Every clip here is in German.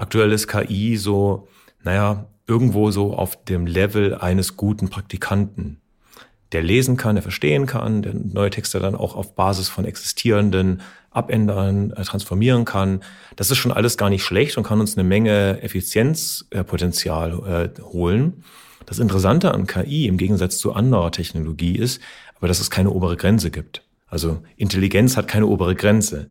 Aktuell ist KI so, naja, irgendwo so auf dem Level eines guten Praktikanten, der lesen kann, der verstehen kann, der neue Texte dann auch auf Basis von existierenden abändern, äh, transformieren kann. Das ist schon alles gar nicht schlecht und kann uns eine Menge Effizienzpotenzial äh, holen. Das Interessante an KI im Gegensatz zu anderer Technologie ist, aber dass es keine obere Grenze gibt. Also Intelligenz hat keine obere Grenze.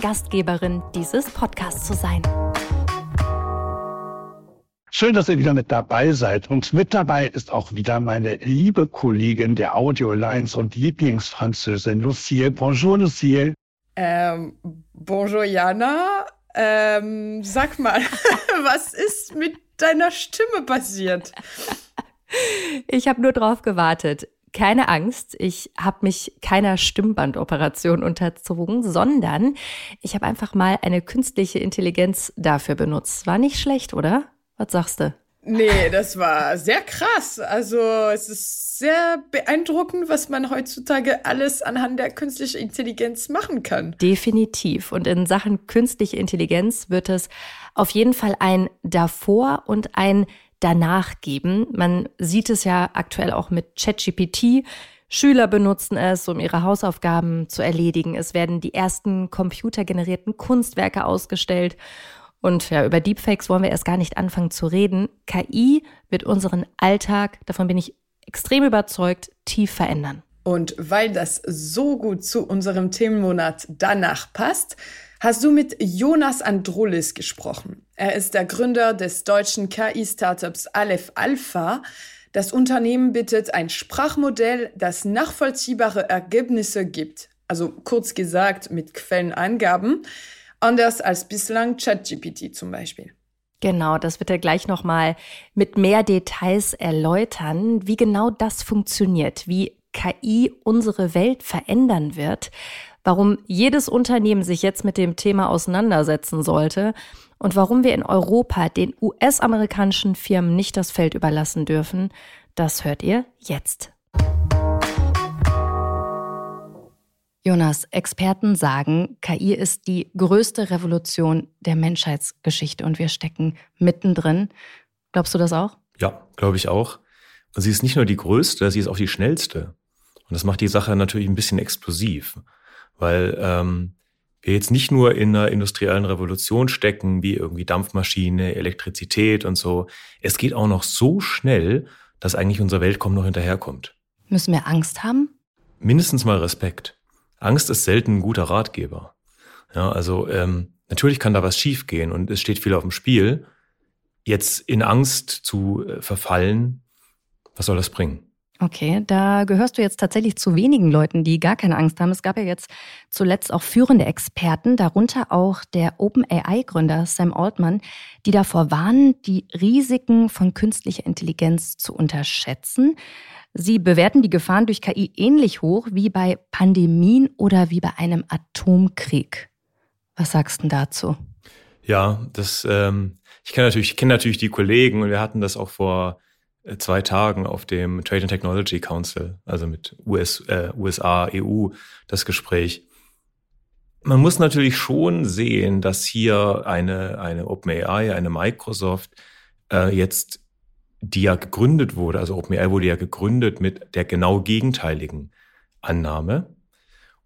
Gastgeberin dieses Podcasts zu sein. Schön, dass ihr wieder mit dabei seid. Und mit dabei ist auch wieder meine liebe Kollegin der Audio Lines und Lieblingsfranzösin Lucille. Bonjour, Lucille. Ähm, bonjour, Jana. Ähm, sag mal, was ist mit deiner Stimme passiert? Ich habe nur drauf gewartet keine Angst, ich habe mich keiner Stimmbandoperation unterzogen, sondern ich habe einfach mal eine künstliche Intelligenz dafür benutzt. War nicht schlecht, oder? Was sagst du? Nee, das war sehr krass. Also es ist sehr beeindruckend, was man heutzutage alles anhand der künstlichen Intelligenz machen kann. Definitiv. Und in Sachen künstliche Intelligenz wird es auf jeden Fall ein davor und ein danach geben. Man sieht es ja aktuell auch mit ChatGPT. Schüler benutzen es, um ihre Hausaufgaben zu erledigen. Es werden die ersten computergenerierten Kunstwerke ausgestellt. Und ja, über Deepfakes wollen wir erst gar nicht anfangen zu reden. KI wird unseren Alltag, davon bin ich extrem überzeugt, tief verändern. Und weil das so gut zu unserem Themenmonat danach passt, hast du mit Jonas Andrulis gesprochen. Er ist der Gründer des deutschen KI-Startups Aleph Alpha. Das Unternehmen bittet ein Sprachmodell, das nachvollziehbare Ergebnisse gibt. Also kurz gesagt mit Quellenangaben, anders als bislang ChatGPT zum Beispiel. Genau, das wird er gleich nochmal mit mehr Details erläutern, wie genau das funktioniert, wie KI unsere Welt verändern wird warum jedes Unternehmen sich jetzt mit dem Thema auseinandersetzen sollte und warum wir in Europa den US-amerikanischen Firmen nicht das Feld überlassen dürfen, das hört ihr jetzt. Jonas, Experten sagen, KI ist die größte Revolution der Menschheitsgeschichte und wir stecken mittendrin. Glaubst du das auch? Ja, glaube ich auch. Und sie ist nicht nur die größte, sie ist auch die schnellste. Und das macht die Sache natürlich ein bisschen explosiv weil ähm, wir jetzt nicht nur in einer industriellen Revolution stecken, wie irgendwie Dampfmaschine, Elektrizität und so. Es geht auch noch so schnell, dass eigentlich unser Weltkommen noch hinterherkommt. Müssen wir Angst haben? Mindestens mal Respekt. Angst ist selten ein guter Ratgeber. Ja, also ähm, natürlich kann da was schiefgehen und es steht viel auf dem Spiel. Jetzt in Angst zu äh, verfallen, was soll das bringen? Okay, da gehörst du jetzt tatsächlich zu wenigen Leuten, die gar keine Angst haben. Es gab ja jetzt zuletzt auch führende Experten, darunter auch der OpenAI-Gründer Sam Altman, die davor warnen, die Risiken von künstlicher Intelligenz zu unterschätzen. Sie bewerten die Gefahren durch KI ähnlich hoch wie bei Pandemien oder wie bei einem Atomkrieg. Was sagst du dazu? Ja, das, ähm, ich kenne natürlich, ich kenne natürlich die Kollegen und wir hatten das auch vor zwei Tagen auf dem Trade and Technology Council, also mit US, äh, USA, EU, das Gespräch. Man muss natürlich schon sehen, dass hier eine, eine OpenAI, eine Microsoft äh, jetzt, die ja gegründet wurde, also OpenAI wurde ja gegründet mit der genau gegenteiligen Annahme.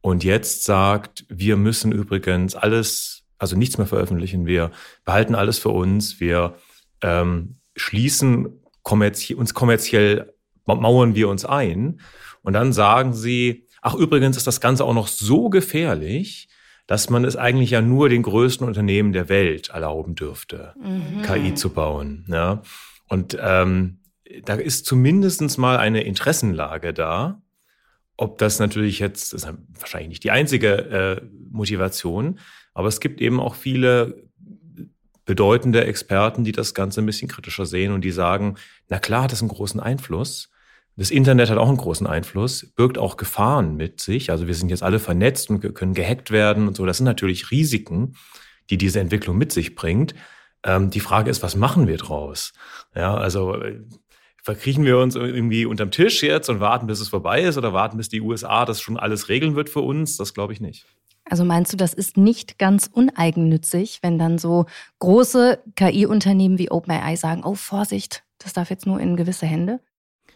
Und jetzt sagt, wir müssen übrigens alles, also nichts mehr veröffentlichen, wir behalten alles für uns, wir ähm, schließen kommerzie uns kommerziell mauern wir uns ein. Und dann sagen sie, ach übrigens ist das Ganze auch noch so gefährlich, dass man es eigentlich ja nur den größten Unternehmen der Welt erlauben dürfte, mhm. KI zu bauen. Ja? Und ähm, da ist zumindestens mal eine Interessenlage da. Ob das natürlich jetzt, das ist wahrscheinlich nicht die einzige äh, Motivation, aber es gibt eben auch viele bedeutende Experten, die das Ganze ein bisschen kritischer sehen und die sagen, na klar hat es einen großen Einfluss. Das Internet hat auch einen großen Einfluss, birgt auch Gefahren mit sich. Also wir sind jetzt alle vernetzt und können gehackt werden und so. Das sind natürlich Risiken, die diese Entwicklung mit sich bringt. Ähm, die Frage ist, was machen wir draus? Ja, also äh, verkriechen wir uns irgendwie unterm Tisch jetzt und warten, bis es vorbei ist oder warten, bis die USA das schon alles regeln wird für uns? Das glaube ich nicht. Also meinst du, das ist nicht ganz uneigennützig, wenn dann so große KI-Unternehmen wie OpenAI sagen, oh Vorsicht, das darf jetzt nur in gewisse Hände?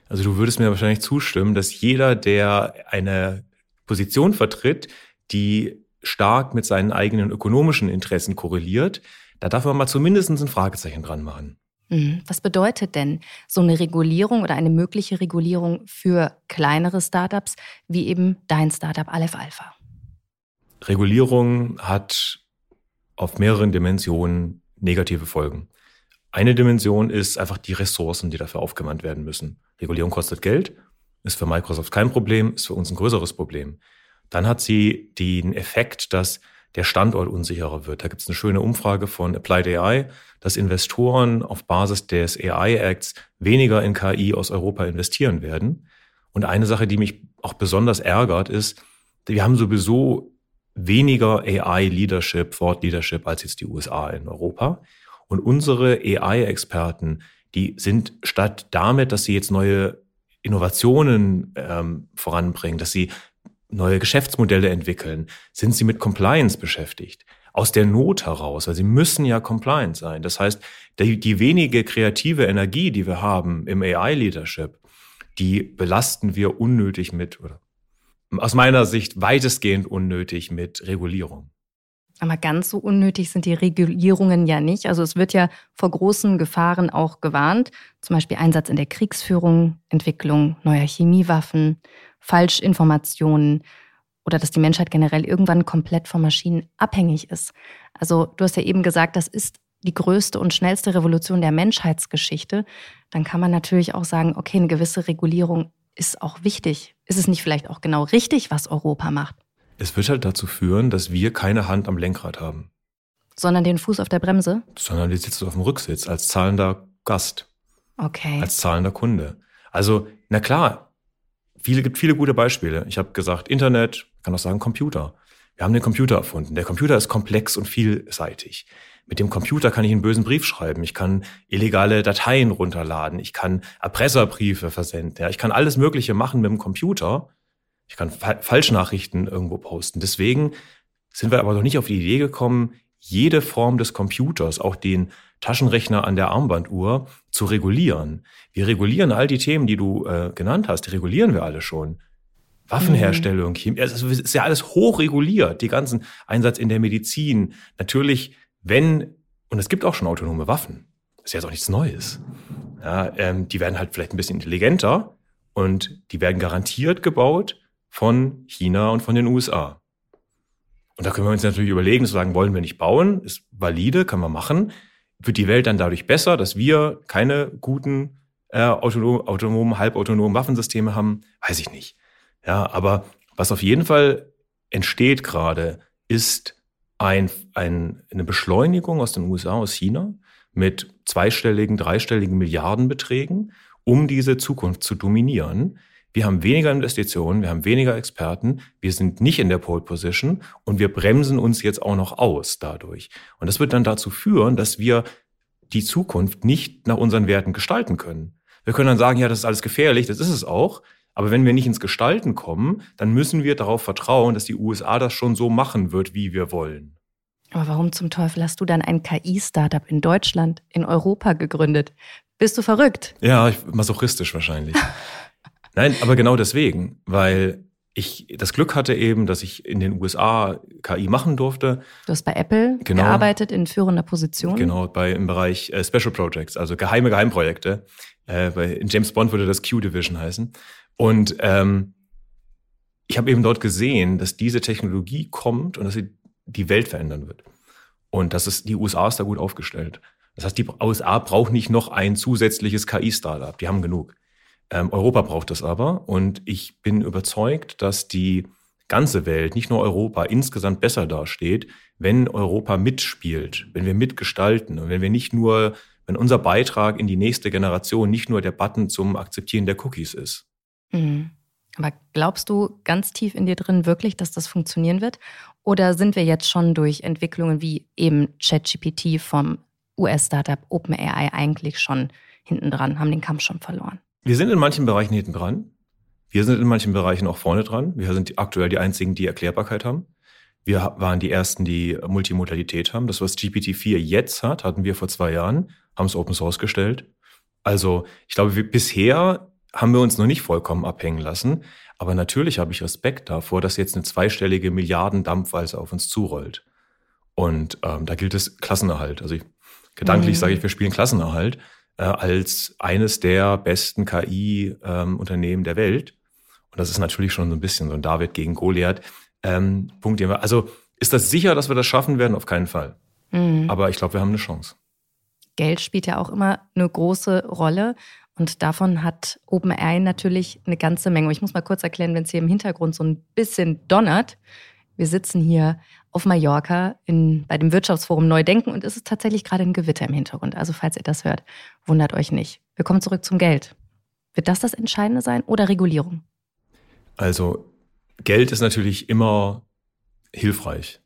Also du würdest mir wahrscheinlich zustimmen, dass jeder, der eine Position vertritt, die stark mit seinen eigenen ökonomischen Interessen korreliert, da darf man mal zumindest ein Fragezeichen dran machen. Mhm. Was bedeutet denn so eine Regulierung oder eine mögliche Regulierung für kleinere Startups wie eben dein Startup Aleph Alpha? Regulierung hat auf mehreren Dimensionen negative Folgen. Eine Dimension ist einfach die Ressourcen, die dafür aufgewandt werden müssen. Regulierung kostet Geld, ist für Microsoft kein Problem, ist für uns ein größeres Problem. Dann hat sie den Effekt, dass der Standort unsicherer wird. Da gibt es eine schöne Umfrage von Applied AI, dass Investoren auf Basis des AI Acts weniger in KI aus Europa investieren werden. Und eine Sache, die mich auch besonders ärgert, ist, wir haben sowieso weniger AI-Leadership, Thought Leadership als jetzt die USA in Europa. Und unsere AI-Experten, die sind statt damit, dass sie jetzt neue Innovationen ähm, voranbringen, dass sie neue Geschäftsmodelle entwickeln, sind sie mit Compliance beschäftigt. Aus der Not heraus, weil sie müssen ja compliant sein. Das heißt, die, die wenige kreative Energie, die wir haben im AI-Leadership, die belasten wir unnötig mit, oder aus meiner Sicht weitestgehend unnötig mit Regulierung. Aber ganz so unnötig sind die Regulierungen ja nicht. Also es wird ja vor großen Gefahren auch gewarnt, zum Beispiel Einsatz in der Kriegsführung, Entwicklung neuer Chemiewaffen, Falschinformationen oder dass die Menschheit generell irgendwann komplett von Maschinen abhängig ist. Also du hast ja eben gesagt, das ist die größte und schnellste Revolution der Menschheitsgeschichte. Dann kann man natürlich auch sagen, okay, eine gewisse Regulierung ist auch wichtig. Ist es nicht vielleicht auch genau richtig, was Europa macht? Es wird halt dazu führen, dass wir keine Hand am Lenkrad haben. Sondern den Fuß auf der Bremse? Sondern die sitzt auf dem Rücksitz als zahlender Gast. Okay. Als zahlender Kunde. Also, na klar, viele gibt viele gute Beispiele. Ich habe gesagt, Internet, kann auch sagen Computer. Wir haben den Computer erfunden. Der Computer ist komplex und vielseitig. Mit dem Computer kann ich einen bösen Brief schreiben. Ich kann illegale Dateien runterladen. Ich kann Erpresserbriefe versenden. Ja, ich kann alles Mögliche machen mit dem Computer. Ich kann Fa Falschnachrichten irgendwo posten. Deswegen sind wir aber noch nicht auf die Idee gekommen, jede Form des Computers, auch den Taschenrechner an der Armbanduhr, zu regulieren. Wir regulieren all die Themen, die du äh, genannt hast, die regulieren wir alle schon. Waffenherstellung, Chemie, es ist ja alles hochreguliert, die ganzen Einsatz in der Medizin. Natürlich wenn, und es gibt auch schon autonome Waffen, das ist jetzt auch nichts Neues, ja, ähm, die werden halt vielleicht ein bisschen intelligenter und die werden garantiert gebaut von China und von den USA. Und da können wir uns natürlich überlegen, zu sagen, wollen wir nicht bauen, ist valide, kann man machen. Wird die Welt dann dadurch besser, dass wir keine guten äh, autonom, autonomen, halbautonomen Waffensysteme haben? Weiß ich nicht. Ja, aber was auf jeden Fall entsteht gerade, ist ein, ein, eine Beschleunigung aus den USA, aus China mit zweistelligen, dreistelligen Milliardenbeträgen, um diese Zukunft zu dominieren. Wir haben weniger Investitionen, wir haben weniger Experten, wir sind nicht in der Pole Position und wir bremsen uns jetzt auch noch aus dadurch. Und das wird dann dazu führen, dass wir die Zukunft nicht nach unseren Werten gestalten können. Wir können dann sagen, ja, das ist alles gefährlich, das ist es auch. Aber wenn wir nicht ins Gestalten kommen, dann müssen wir darauf vertrauen, dass die USA das schon so machen wird, wie wir wollen. Aber warum zum Teufel hast du dann ein KI-Startup in Deutschland, in Europa gegründet? Bist du verrückt? Ja, masochistisch wahrscheinlich. Nein, aber genau deswegen, weil ich das Glück hatte eben, dass ich in den USA KI machen durfte. Du hast bei Apple genau, gearbeitet in führender Position. Genau, bei im Bereich äh, Special Projects, also geheime Geheimprojekte. Äh, bei, in James Bond würde das Q-Division heißen. Und ähm, ich habe eben dort gesehen, dass diese Technologie kommt und dass sie die Welt verändern wird. Und das ist, die USA ist da gut aufgestellt. Das heißt, die USA braucht nicht noch ein zusätzliches KI-Startup. Die haben genug. Ähm, Europa braucht das aber. Und ich bin überzeugt, dass die ganze Welt, nicht nur Europa, insgesamt besser dasteht, wenn Europa mitspielt, wenn wir mitgestalten und wenn wir nicht nur, wenn unser Beitrag in die nächste Generation nicht nur der Button zum Akzeptieren der Cookies ist. Mhm. Aber glaubst du ganz tief in dir drin wirklich, dass das funktionieren wird? Oder sind wir jetzt schon durch Entwicklungen wie eben ChatGPT vom US-Startup OpenAI eigentlich schon hinten dran, haben den Kampf schon verloren? Wir sind in manchen Bereichen hinten dran. Wir sind in manchen Bereichen auch vorne dran. Wir sind aktuell die einzigen, die Erklärbarkeit haben. Wir waren die ersten, die Multimodalität haben. Das, was GPT-4 jetzt hat, hatten wir vor zwei Jahren, haben es Open Source gestellt. Also ich glaube, wir, bisher haben wir uns noch nicht vollkommen abhängen lassen. Aber natürlich habe ich Respekt davor, dass jetzt eine zweistellige Milliardendampfweise auf uns zurollt. Und ähm, da gilt es Klassenerhalt. Also ich, gedanklich mhm. sage ich, wir spielen Klassenerhalt äh, als eines der besten KI-Unternehmen ähm, der Welt. Und das ist natürlich schon so ein bisschen so ein David gegen Goliath. Ähm, Punkt. Also ist das sicher, dass wir das schaffen werden? Auf keinen Fall. Mhm. Aber ich glaube, wir haben eine Chance. Geld spielt ja auch immer eine große Rolle. Und davon hat OpenAI natürlich eine ganze Menge. Ich muss mal kurz erklären, wenn es hier im Hintergrund so ein bisschen donnert. Wir sitzen hier auf Mallorca in, bei dem Wirtschaftsforum Neudenken und es ist tatsächlich gerade ein Gewitter im Hintergrund. Also falls ihr das hört, wundert euch nicht. Wir kommen zurück zum Geld. Wird das das Entscheidende sein oder Regulierung? Also Geld ist natürlich immer hilfreich,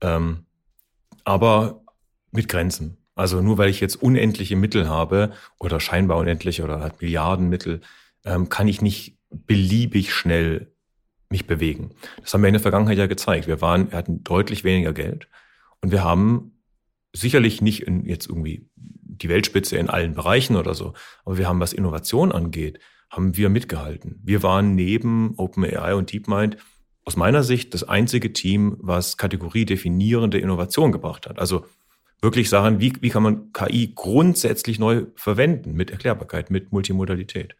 ähm, aber mit Grenzen. Also nur weil ich jetzt unendliche Mittel habe oder scheinbar unendliche oder halt Milliardenmittel, ähm, kann ich nicht beliebig schnell mich bewegen. Das haben wir in der Vergangenheit ja gezeigt. Wir waren, wir hatten deutlich weniger Geld und wir haben sicherlich nicht in jetzt irgendwie die Weltspitze in allen Bereichen oder so, aber wir haben, was Innovation angeht, haben wir mitgehalten. Wir waren neben OpenAI und DeepMind aus meiner Sicht das einzige Team, was kategoriedefinierende Innovation gebracht hat. Also wirklich Sachen, wie, wie kann man KI grundsätzlich neu verwenden mit Erklärbarkeit, mit Multimodalität.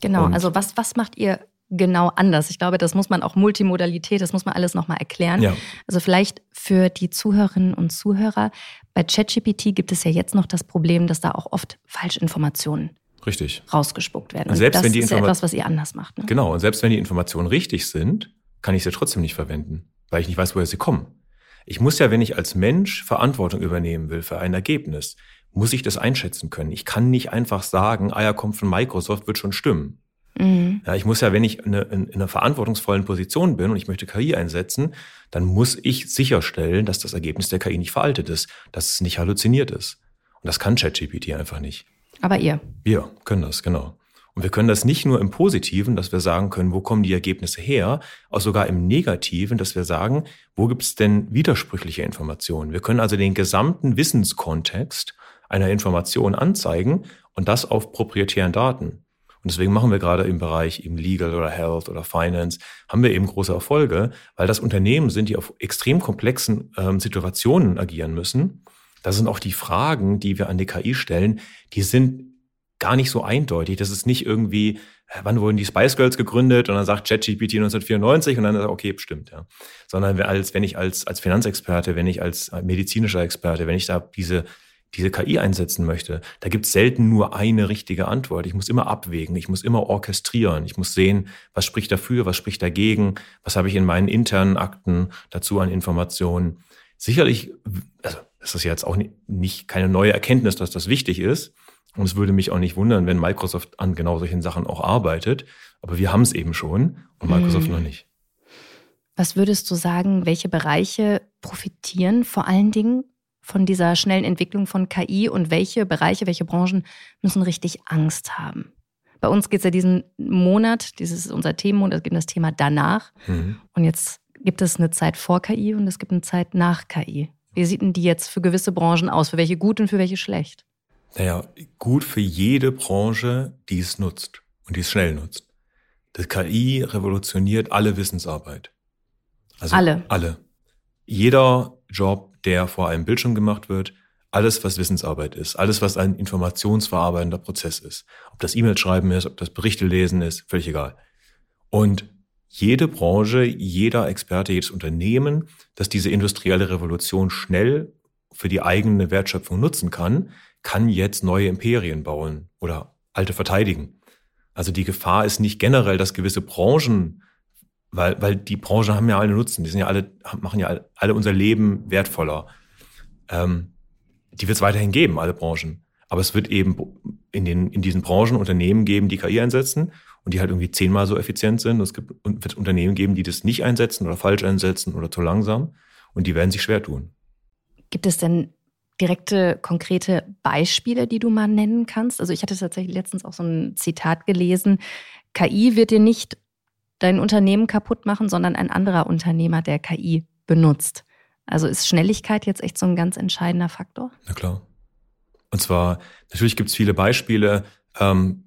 Genau, und also was, was macht ihr genau anders? Ich glaube, das muss man auch Multimodalität, das muss man alles nochmal erklären. Ja. Also vielleicht für die Zuhörerinnen und Zuhörer, bei ChatGPT gibt es ja jetzt noch das Problem, dass da auch oft Falschinformationen Richtig. rausgespuckt werden. Und selbst das wenn die ist ja etwas, was ihr anders macht. Ne? Genau, und selbst wenn die Informationen richtig sind, kann ich sie trotzdem nicht verwenden, weil ich nicht weiß, woher sie kommen. Ich muss ja, wenn ich als Mensch Verantwortung übernehmen will für ein Ergebnis, muss ich das einschätzen können. Ich kann nicht einfach sagen, ah ja, kommt von Microsoft, wird schon stimmen. Mhm. Ja, ich muss ja, wenn ich in, eine, in einer verantwortungsvollen Position bin und ich möchte KI einsetzen, dann muss ich sicherstellen, dass das Ergebnis der KI nicht veraltet ist, dass es nicht halluziniert ist. Und das kann ChatGPT einfach nicht. Aber ihr. Wir können das, genau. Und wir können das nicht nur im Positiven, dass wir sagen können, wo kommen die Ergebnisse her, auch sogar im Negativen, dass wir sagen, wo gibt es denn widersprüchliche Informationen. Wir können also den gesamten Wissenskontext einer Information anzeigen und das auf proprietären Daten. Und deswegen machen wir gerade im Bereich eben Legal oder Health oder Finance, haben wir eben große Erfolge, weil das Unternehmen sind, die auf extrem komplexen ähm, Situationen agieren müssen das sind auch die Fragen, die wir an die KI stellen, die sind gar nicht so eindeutig. Das ist nicht irgendwie, äh, wann wurden die Spice Girls gegründet und dann sagt ChatGPT 1994 und dann sagt, okay, stimmt, ja. Sondern als, wenn ich als, als Finanzexperte, wenn ich als medizinischer Experte, wenn ich da diese, diese KI einsetzen möchte, da gibt es selten nur eine richtige Antwort. Ich muss immer abwägen, ich muss immer orchestrieren, ich muss sehen, was spricht dafür, was spricht dagegen, was habe ich in meinen internen Akten dazu an Informationen. Sicherlich, also das ist jetzt auch nicht keine neue Erkenntnis, dass das wichtig ist. Und es würde mich auch nicht wundern, wenn Microsoft an genau solchen Sachen auch arbeitet. Aber wir haben es eben schon und Microsoft hm. noch nicht. Was würdest du sagen, welche Bereiche profitieren vor allen Dingen von dieser schnellen Entwicklung von KI und welche Bereiche, welche Branchen müssen richtig Angst haben? Bei uns geht es ja diesen Monat, dieses ist unser Themenmonat, es gibt das Thema danach. Mhm. Und jetzt gibt es eine Zeit vor KI und es gibt eine Zeit nach KI. Wie sieht denn die jetzt für gewisse Branchen aus? Für welche gut und für welche schlecht? Naja, gut für jede Branche, die es nutzt und die es schnell nutzt. Das KI revolutioniert alle Wissensarbeit. Also alle. Alle. Jeder Job, der vor einem Bildschirm gemacht wird, alles, was Wissensarbeit ist, alles, was ein informationsverarbeitender Prozess ist. Ob das E-Mail schreiben ist, ob das Berichte lesen ist, völlig egal. Und jede Branche, jeder Experte, jedes Unternehmen, das diese industrielle Revolution schnell für die eigene Wertschöpfung nutzen kann, kann jetzt neue Imperien bauen oder alte verteidigen. Also die Gefahr ist nicht generell, dass gewisse Branchen weil, weil die Branchen haben ja alle Nutzen, die sind ja alle, machen ja alle unser Leben wertvoller. Ähm, die wird es weiterhin geben, alle Branchen. Aber es wird eben in, den, in diesen Branchen Unternehmen geben, die KI einsetzen und die halt irgendwie zehnmal so effizient sind. Es gibt, wird Unternehmen geben, die das nicht einsetzen oder falsch einsetzen oder zu langsam. Und die werden sich schwer tun. Gibt es denn direkte, konkrete Beispiele, die du mal nennen kannst? Also ich hatte tatsächlich letztens auch so ein Zitat gelesen. KI wird dir nicht dein Unternehmen kaputt machen, sondern ein anderer Unternehmer, der KI benutzt. Also ist Schnelligkeit jetzt echt so ein ganz entscheidender Faktor? Na klar. Und zwar, natürlich gibt es viele Beispiele. Ähm,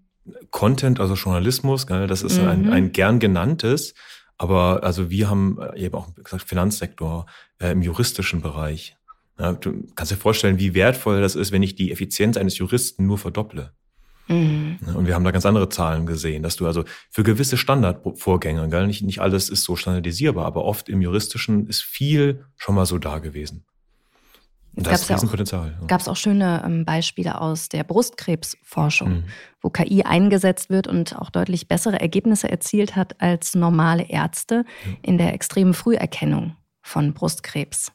Content, also Journalismus, gell, das ist mhm. ein, ein gern genanntes. Aber also wir haben äh, eben auch gesagt Finanzsektor äh, im juristischen Bereich. Ja, du kannst dir vorstellen, wie wertvoll das ist, wenn ich die Effizienz eines Juristen nur verdopple. Mhm. Und wir haben da ganz andere Zahlen gesehen, dass du also für gewisse Standardvorgänge, gell, nicht, nicht alles ist so standardisierbar, aber oft im Juristischen ist viel schon mal so da gewesen. Und das ist Riesenpotenzial. Ja. Gab es auch schöne ähm, Beispiele aus der Brustkrebsforschung, mhm. wo KI eingesetzt wird und auch deutlich bessere Ergebnisse erzielt hat als normale Ärzte ja. in der extremen Früherkennung von Brustkrebs.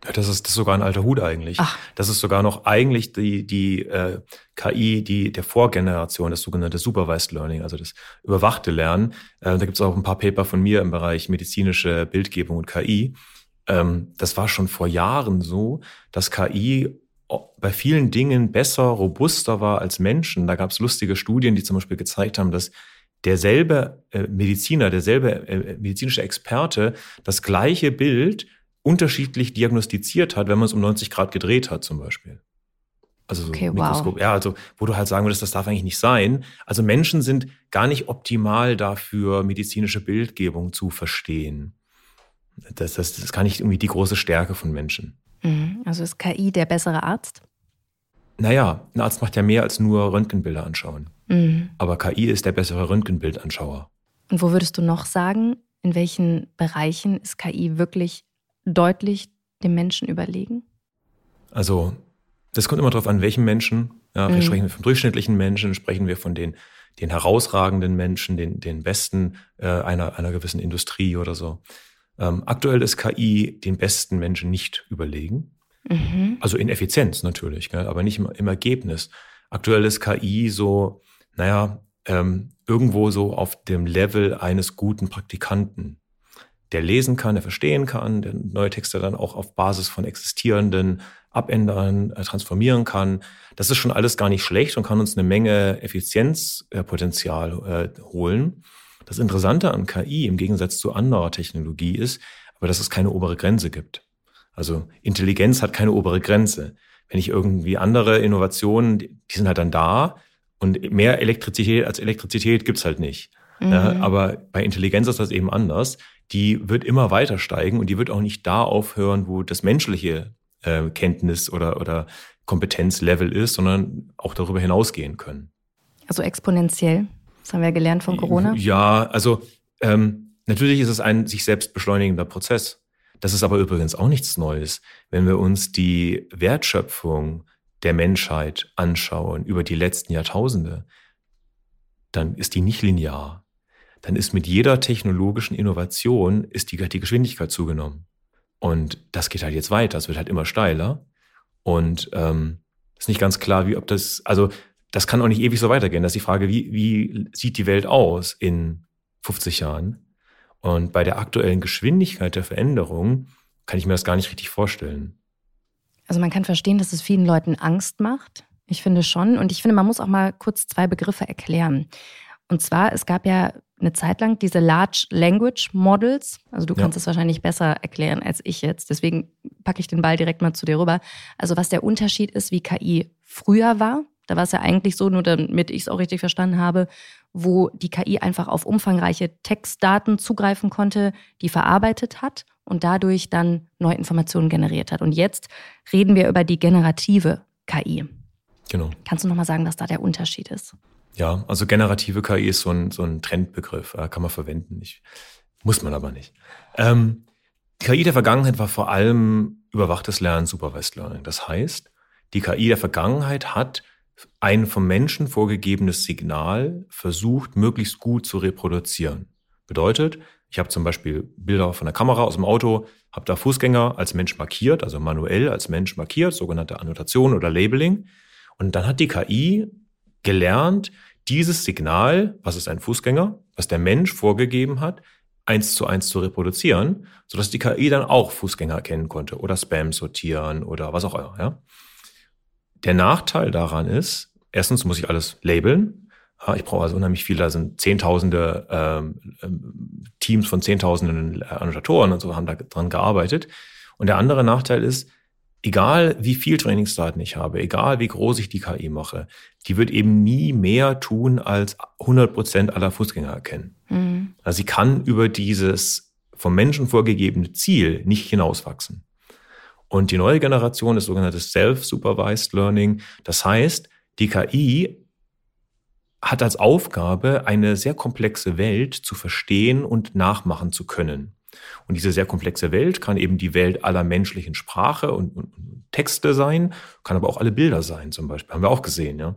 Das ist, das ist sogar ein alter Hut eigentlich. Ach. Das ist sogar noch eigentlich die, die äh, KI, die der Vorgeneration, das sogenannte Supervised Learning, also das überwachte Lernen. Äh, da gibt es auch ein paar Paper von mir im Bereich medizinische Bildgebung und KI. Ähm, das war schon vor Jahren so, dass KI bei vielen Dingen besser, robuster war als Menschen. Da gab es lustige Studien, die zum Beispiel gezeigt haben, dass derselbe äh, Mediziner, derselbe äh, medizinische Experte das gleiche Bild unterschiedlich diagnostiziert hat, wenn man es um 90 Grad gedreht hat, zum Beispiel. Also so okay, Mikroskop. Wow. Ja, also wo du halt sagen würdest, das darf eigentlich nicht sein. Also Menschen sind gar nicht optimal dafür, medizinische Bildgebung zu verstehen. Das, das, das kann nicht irgendwie die große Stärke von Menschen. Mhm. Also ist KI der bessere Arzt? Naja, ein Arzt macht ja mehr als nur Röntgenbilder anschauen. Mhm. Aber KI ist der bessere Röntgenbildanschaue. Und wo würdest du noch sagen, in welchen Bereichen ist KI wirklich deutlich dem Menschen überlegen? Also, das kommt immer darauf an, welchen Menschen. Ja, mhm. Sprechen wir vom durchschnittlichen Menschen, sprechen wir von den, den herausragenden Menschen, den, den Besten äh, einer, einer gewissen Industrie oder so. Ähm, aktuell ist KI den besten Menschen nicht überlegen. Mhm. Also in Effizienz natürlich, gell, aber nicht im, im Ergebnis. Aktuell ist KI so, naja, ähm, irgendwo so auf dem Level eines guten Praktikanten der lesen kann, der verstehen kann, der neue Texte dann auch auf Basis von existierenden abändern, äh, transformieren kann. Das ist schon alles gar nicht schlecht und kann uns eine Menge Effizienzpotenzial äh, holen. Das Interessante an KI im Gegensatz zu anderer Technologie ist, aber dass es keine obere Grenze gibt. Also Intelligenz hat keine obere Grenze. Wenn ich irgendwie andere Innovationen, die sind halt dann da und mehr Elektrizität als Elektrizität gibt's halt nicht. Mhm. Ja, aber bei Intelligenz ist das eben anders die wird immer weiter steigen und die wird auch nicht da aufhören, wo das menschliche äh, Kenntnis oder, oder Kompetenzlevel ist, sondern auch darüber hinausgehen können. Also exponentiell. Das haben wir gelernt von Corona. Ja, also ähm, natürlich ist es ein sich selbst beschleunigender Prozess. Das ist aber übrigens auch nichts Neues. Wenn wir uns die Wertschöpfung der Menschheit anschauen über die letzten Jahrtausende, dann ist die nicht linear dann ist mit jeder technologischen Innovation ist die, die Geschwindigkeit zugenommen. Und das geht halt jetzt weiter. Es wird halt immer steiler. Und ähm, ist nicht ganz klar, wie ob das, also das kann auch nicht ewig so weitergehen. Das ist die Frage, wie, wie sieht die Welt aus in 50 Jahren? Und bei der aktuellen Geschwindigkeit der Veränderung kann ich mir das gar nicht richtig vorstellen. Also man kann verstehen, dass es vielen Leuten Angst macht. Ich finde schon. Und ich finde, man muss auch mal kurz zwei Begriffe erklären. Und zwar, es gab ja eine Zeit lang diese Large Language Models. Also du kannst es wahrscheinlich besser erklären als ich jetzt. Deswegen packe ich den Ball direkt mal zu dir rüber. Also was der Unterschied ist, wie KI früher war. Da war es ja eigentlich so, nur damit ich es auch richtig verstanden habe, wo die KI einfach auf umfangreiche Textdaten zugreifen konnte, die verarbeitet hat und dadurch dann neue Informationen generiert hat. Und jetzt reden wir über die generative KI. Genau. Kannst du nochmal sagen, was da der Unterschied ist? Ja, also generative KI ist so ein, so ein Trendbegriff, kann man verwenden. Ich, muss man aber nicht. Ähm, die KI der Vergangenheit war vor allem überwachtes Lernen, Supervised Learning. Das heißt, die KI der Vergangenheit hat ein vom Menschen vorgegebenes Signal versucht, möglichst gut zu reproduzieren. Bedeutet, Ich habe zum Beispiel Bilder von der Kamera aus dem Auto, habe da Fußgänger als Mensch markiert, also manuell als Mensch markiert, sogenannte Annotation oder Labeling. Und dann hat die KI gelernt, dieses Signal, was ist ein Fußgänger, was der Mensch vorgegeben hat, eins zu eins zu reproduzieren, sodass die KI dann auch Fußgänger erkennen konnte oder Spam sortieren oder was auch immer. Ja? Der Nachteil daran ist, erstens muss ich alles labeln. Ich brauche also unheimlich viel, da sind Zehntausende ähm, ähm, Teams von Zehntausenden Annotatoren und so haben da dran gearbeitet. Und der andere Nachteil ist, egal wie viel Trainingsdaten ich habe, egal wie groß ich die KI mache, die wird eben nie mehr tun als 100 Prozent aller Fußgänger erkennen. Mhm. Also sie kann über dieses vom Menschen vorgegebene Ziel nicht hinauswachsen. Und die neue Generation ist sogenanntes Self-Supervised Learning. Das heißt, die KI hat als Aufgabe, eine sehr komplexe Welt zu verstehen und nachmachen zu können. Und diese sehr komplexe Welt kann eben die Welt aller menschlichen Sprache und, und, Texte sein, kann aber auch alle Bilder sein, zum Beispiel. Haben wir auch gesehen, ja.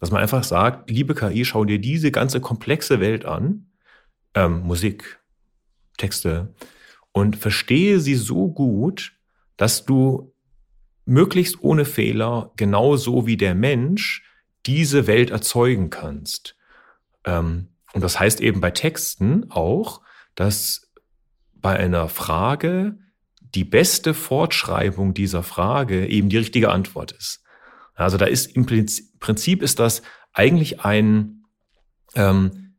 Dass man einfach sagt, liebe KI, schau dir diese ganze komplexe Welt an, ähm, Musik, Texte, und verstehe sie so gut, dass du möglichst ohne Fehler, genauso wie der Mensch, diese Welt erzeugen kannst. Ähm, und das heißt eben bei Texten auch, dass bei einer Frage die beste Fortschreibung dieser Frage eben die richtige Antwort ist. Also da ist im Prinzip ist das eigentlich ein, ähm,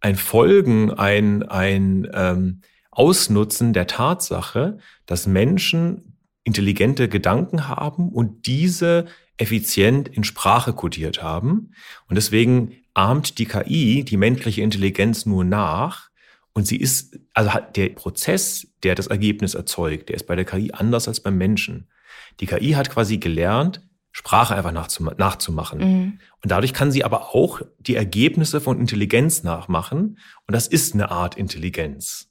ein Folgen, ein, ein ähm, Ausnutzen der Tatsache, dass Menschen intelligente Gedanken haben und diese effizient in Sprache kodiert haben. Und deswegen ahmt die KI die menschliche Intelligenz nur nach, und sie ist, also hat der Prozess, der das Ergebnis erzeugt, der ist bei der KI anders als beim Menschen. Die KI hat quasi gelernt, Sprache einfach nachzumachen. Mhm. Und dadurch kann sie aber auch die Ergebnisse von Intelligenz nachmachen. Und das ist eine Art Intelligenz.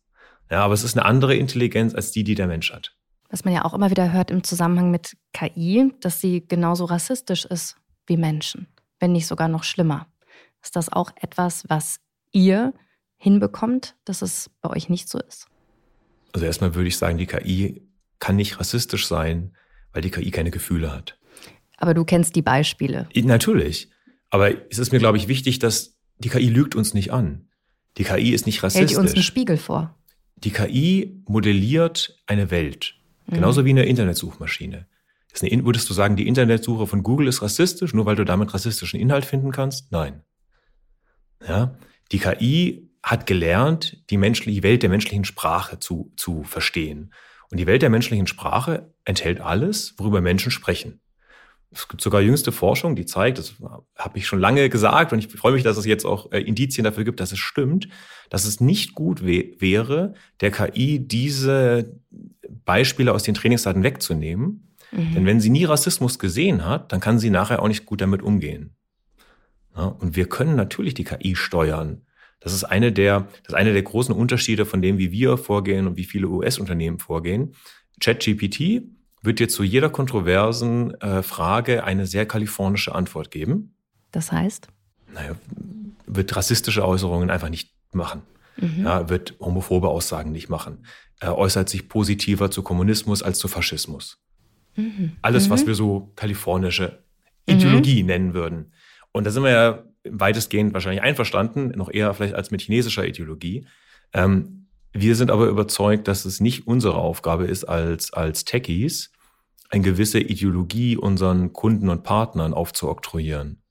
Ja, aber es ist eine andere Intelligenz als die, die der Mensch hat. Was man ja auch immer wieder hört im Zusammenhang mit KI, dass sie genauso rassistisch ist wie Menschen, wenn nicht sogar noch schlimmer. Ist das auch etwas, was ihr hinbekommt, dass es bei euch nicht so ist? Also erstmal würde ich sagen, die KI kann nicht rassistisch sein, weil die KI keine Gefühle hat. Aber du kennst die Beispiele. Natürlich. Aber es ist mir, glaube ich, wichtig, dass die KI lügt uns nicht an. Die KI ist nicht rassistisch. Hält uns einen Spiegel vor? Die KI modelliert eine Welt. Mhm. Genauso wie eine Internetsuchmaschine. Eine, würdest du sagen, die Internetsuche von Google ist rassistisch, nur weil du damit rassistischen Inhalt finden kannst? Nein. Ja, die KI hat gelernt, die menschliche Welt der menschlichen Sprache zu, zu verstehen. Und die Welt der menschlichen Sprache enthält alles, worüber Menschen sprechen. Es gibt sogar jüngste Forschung, die zeigt, das habe ich schon lange gesagt und ich freue mich, dass es jetzt auch äh, Indizien dafür gibt, dass es stimmt, dass es nicht gut wäre, der KI diese Beispiele aus den Trainingsdaten wegzunehmen. Mhm. Denn wenn sie nie Rassismus gesehen hat, dann kann sie nachher auch nicht gut damit umgehen. Ja, und wir können natürlich die KI steuern. Das ist eine der, das ist eine der großen Unterschiede von dem, wie wir vorgehen und wie viele US-Unternehmen vorgehen. ChatGPT wird dir zu jeder kontroversen äh, Frage eine sehr kalifornische Antwort geben. Das heißt? Naja, wird rassistische Äußerungen einfach nicht machen. Mhm. Ja, wird homophobe Aussagen nicht machen. Er äußert sich positiver zu Kommunismus als zu Faschismus. Mhm. Alles, mhm. was wir so kalifornische Ideologie mhm. nennen würden. Und da sind wir ja weitestgehend wahrscheinlich einverstanden, noch eher vielleicht als mit chinesischer Ideologie. Ähm, wir sind aber überzeugt, dass es nicht unsere Aufgabe ist, als, als Techies eine gewisse Ideologie unseren Kunden und Partnern aufzuoktroyieren.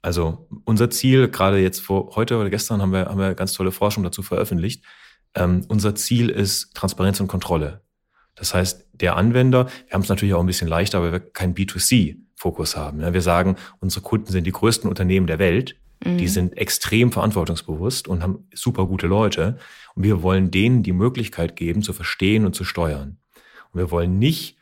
Also unser Ziel, gerade jetzt vor heute oder gestern haben wir, haben wir ganz tolle Forschung dazu veröffentlicht. Ähm, unser Ziel ist Transparenz und Kontrolle. Das heißt, der Anwender, wir haben es natürlich auch ein bisschen leichter, weil wir kein B2C Fokus haben. Wir sagen, unsere Kunden sind die größten Unternehmen der Welt. Mhm. Die sind extrem verantwortungsbewusst und haben super gute Leute. Und wir wollen denen die Möglichkeit geben, zu verstehen und zu steuern. Und wir wollen nicht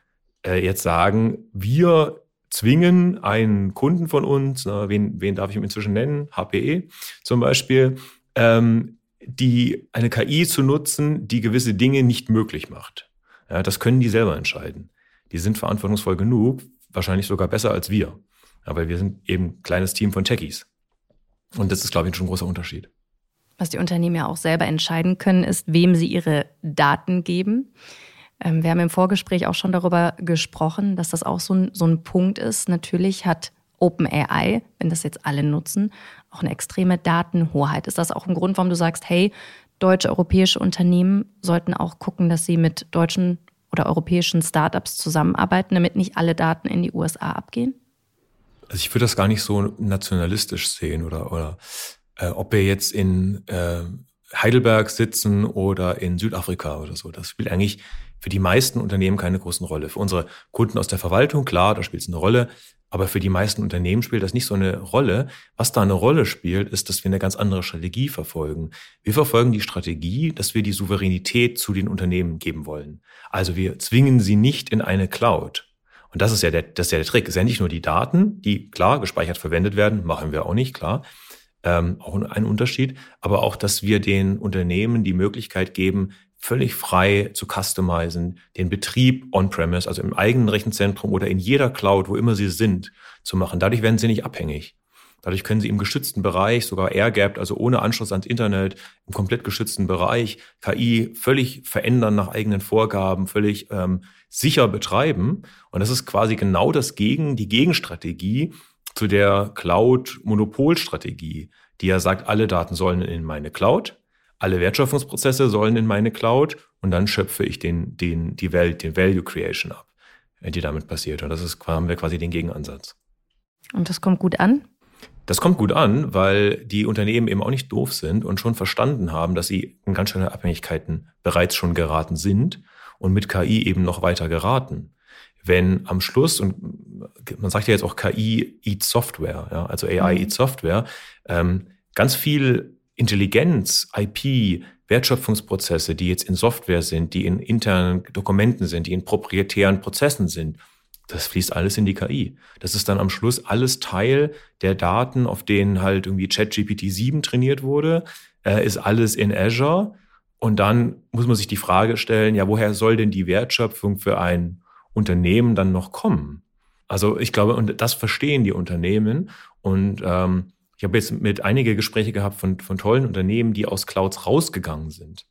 äh, jetzt sagen, wir zwingen einen Kunden von uns, na, wen, wen darf ich inzwischen nennen? HPE zum Beispiel, ähm, die eine KI zu nutzen, die gewisse Dinge nicht möglich macht. Ja, das können die selber entscheiden. Die sind verantwortungsvoll genug, wahrscheinlich sogar besser als wir. Ja, wir sind eben ein kleines Team von Techies. Und das ist, glaube ich, schon ein großer Unterschied. Was die Unternehmen ja auch selber entscheiden können, ist, wem sie ihre Daten geben. Ähm, wir haben im Vorgespräch auch schon darüber gesprochen, dass das auch so ein, so ein Punkt ist. Natürlich hat OpenAI, wenn das jetzt alle nutzen, auch eine extreme Datenhoheit. Ist das auch ein Grund, warum du sagst, hey, deutsche, europäische Unternehmen sollten auch gucken, dass sie mit deutschen oder europäischen Startups zusammenarbeiten, damit nicht alle Daten in die USA abgehen? Also ich würde das gar nicht so nationalistisch sehen oder, oder äh, ob wir jetzt in äh, Heidelberg sitzen oder in Südafrika oder so. Das spielt eigentlich für die meisten Unternehmen keine großen Rolle. Für unsere Kunden aus der Verwaltung, klar, da spielt es eine Rolle. Aber für die meisten Unternehmen spielt das nicht so eine Rolle. Was da eine Rolle spielt, ist, dass wir eine ganz andere Strategie verfolgen. Wir verfolgen die Strategie, dass wir die Souveränität zu den Unternehmen geben wollen. Also wir zwingen sie nicht in eine Cloud. Und das ist ja der, das ist ja der Trick. Es ist ja nicht nur die Daten, die klar gespeichert verwendet werden, machen wir auch nicht, klar. Ähm, auch ein Unterschied. Aber auch, dass wir den Unternehmen die Möglichkeit geben, völlig frei zu customizen, den Betrieb on-premise, also im eigenen Rechenzentrum oder in jeder Cloud, wo immer sie sind, zu machen. Dadurch werden sie nicht abhängig. Dadurch können sie im geschützten Bereich, sogar air-gapped, also ohne Anschluss ans Internet, im komplett geschützten Bereich, KI völlig verändern nach eigenen Vorgaben, völlig ähm, sicher betreiben. Und das ist quasi genau das Gegen, die Gegenstrategie zu der Cloud-Monopolstrategie, die ja sagt, alle Daten sollen in meine Cloud alle Wertschöpfungsprozesse sollen in meine Cloud und dann schöpfe ich den, den, die Welt, den Value Creation ab, äh, die damit passiert. Und das ist, haben wir quasi den Gegenansatz. Und das kommt gut an? Das kommt gut an, weil die Unternehmen eben auch nicht doof sind und schon verstanden haben, dass sie in ganz schöne Abhängigkeiten bereits schon geraten sind und mit KI eben noch weiter geraten. Wenn am Schluss, und man sagt ja jetzt auch KI eats Software, ja, also AI mhm. eats Software, ähm, ganz viel Intelligenz, IP, Wertschöpfungsprozesse, die jetzt in Software sind, die in internen Dokumenten sind, die in proprietären Prozessen sind, das fließt alles in die KI. Das ist dann am Schluss alles Teil der Daten, auf denen halt irgendwie ChatGPT 7 trainiert wurde, äh, ist alles in Azure. Und dann muss man sich die Frage stellen, ja, woher soll denn die Wertschöpfung für ein Unternehmen dann noch kommen? Also ich glaube, und das verstehen die Unternehmen. Und ähm, ich habe jetzt mit einige Gespräche gehabt von, von tollen Unternehmen, die aus Clouds rausgegangen sind,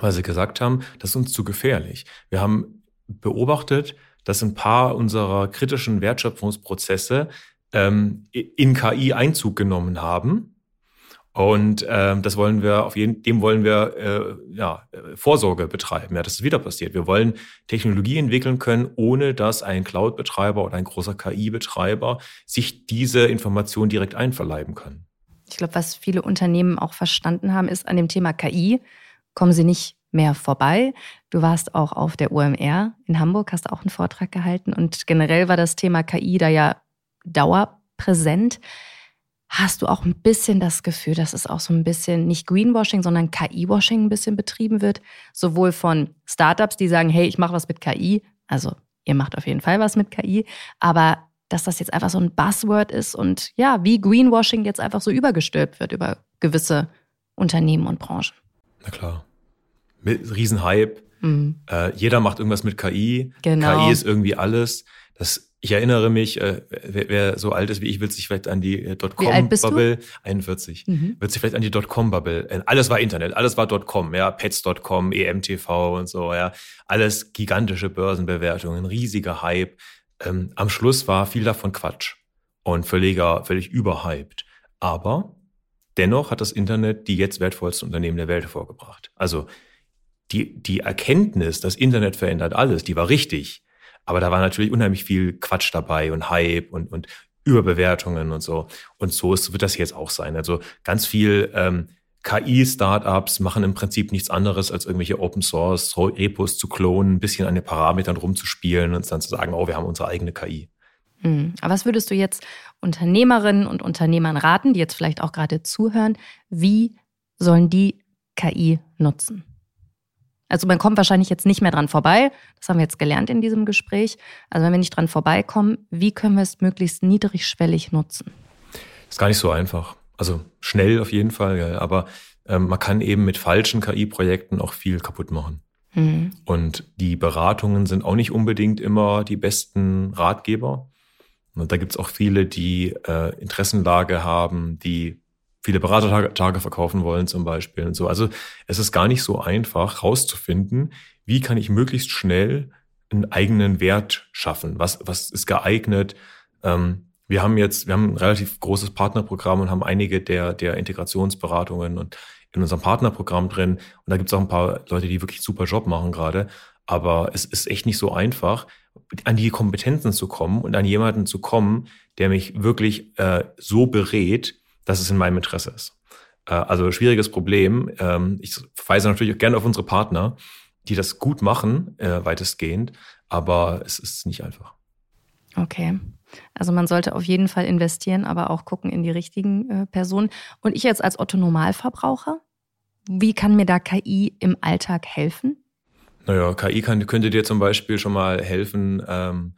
weil sie gesagt haben, das ist uns zu gefährlich. Wir haben beobachtet, dass ein paar unserer kritischen Wertschöpfungsprozesse ähm, in KI Einzug genommen haben und ähm, das wollen wir auf jeden, dem wollen wir äh, ja, Vorsorge betreiben. Ja, das ist wieder passiert. Wir wollen Technologie entwickeln können, ohne dass ein Cloud-Betreiber oder ein großer KI-Betreiber sich diese Information direkt einverleiben kann. Ich glaube, was viele Unternehmen auch verstanden haben, ist an dem Thema KI kommen sie nicht mehr vorbei. Du warst auch auf der UMR in Hamburg, hast auch einen Vortrag gehalten und generell war das Thema KI da ja dauerpräsent. Hast du auch ein bisschen das Gefühl, dass es auch so ein bisschen nicht Greenwashing, sondern KI-Washing ein bisschen betrieben wird? Sowohl von Startups, die sagen, hey, ich mache was mit KI, also ihr macht auf jeden Fall was mit KI, aber dass das jetzt einfach so ein Buzzword ist und ja, wie Greenwashing jetzt einfach so übergestülpt wird über gewisse Unternehmen und Branchen. Na klar. Riesenhype. Mhm. Äh, jeder macht irgendwas mit KI. Genau. KI ist irgendwie alles. Das ich erinnere mich, äh, wer, wer so alt ist wie ich, wird sich vielleicht an die äh, Dotcom-Bubble, 41, mhm. wird sich vielleicht an die Dotcom-Bubble, äh, alles war Internet, alles war Dotcom, ja, Pets.com, EMTV und so, ja, alles gigantische Börsenbewertungen, riesiger Hype. Ähm, am Schluss war viel davon Quatsch und völliger, völlig überhyped. Aber dennoch hat das Internet die jetzt wertvollsten Unternehmen der Welt hervorgebracht. Also die, die Erkenntnis, das Internet verändert alles, die war richtig. Aber da war natürlich unheimlich viel Quatsch dabei und Hype und, und Überbewertungen und so. Und so ist, wird das jetzt auch sein. Also ganz viel ähm, KI-Startups machen im Prinzip nichts anderes, als irgendwelche Open Source Repos zu klonen, ein bisschen an den Parametern rumzuspielen und dann zu sagen, oh, wir haben unsere eigene KI. Hm. Aber was würdest du jetzt Unternehmerinnen und Unternehmern raten, die jetzt vielleicht auch gerade zuhören? Wie sollen die KI nutzen? Also man kommt wahrscheinlich jetzt nicht mehr dran vorbei. Das haben wir jetzt gelernt in diesem Gespräch. Also wenn wir nicht dran vorbeikommen, wie können wir es möglichst niedrigschwellig nutzen? Ist gar nicht so einfach. Also schnell auf jeden Fall, aber ähm, man kann eben mit falschen KI-Projekten auch viel kaputt machen. Mhm. Und die Beratungen sind auch nicht unbedingt immer die besten Ratgeber. Und da gibt es auch viele, die äh, Interessenlage haben, die viele Beratertage verkaufen wollen zum Beispiel und so. Also es ist gar nicht so einfach rauszufinden, wie kann ich möglichst schnell einen eigenen Wert schaffen? Was, was ist geeignet? Ähm, wir haben jetzt, wir haben ein relativ großes Partnerprogramm und haben einige der, der Integrationsberatungen und in unserem Partnerprogramm drin. Und da gibt es auch ein paar Leute, die wirklich super Job machen gerade. Aber es ist echt nicht so einfach, an die Kompetenzen zu kommen und an jemanden zu kommen, der mich wirklich äh, so berät, dass es in meinem Interesse ist. Äh, also schwieriges Problem. Ähm, ich verweise natürlich auch gerne auf unsere Partner, die das gut machen, äh, weitestgehend, aber es ist nicht einfach. Okay. Also man sollte auf jeden Fall investieren, aber auch gucken in die richtigen äh, Personen. Und ich jetzt als Otto Normalverbraucher, wie kann mir da KI im Alltag helfen? Naja, KI kann, könnte dir zum Beispiel schon mal helfen, ähm,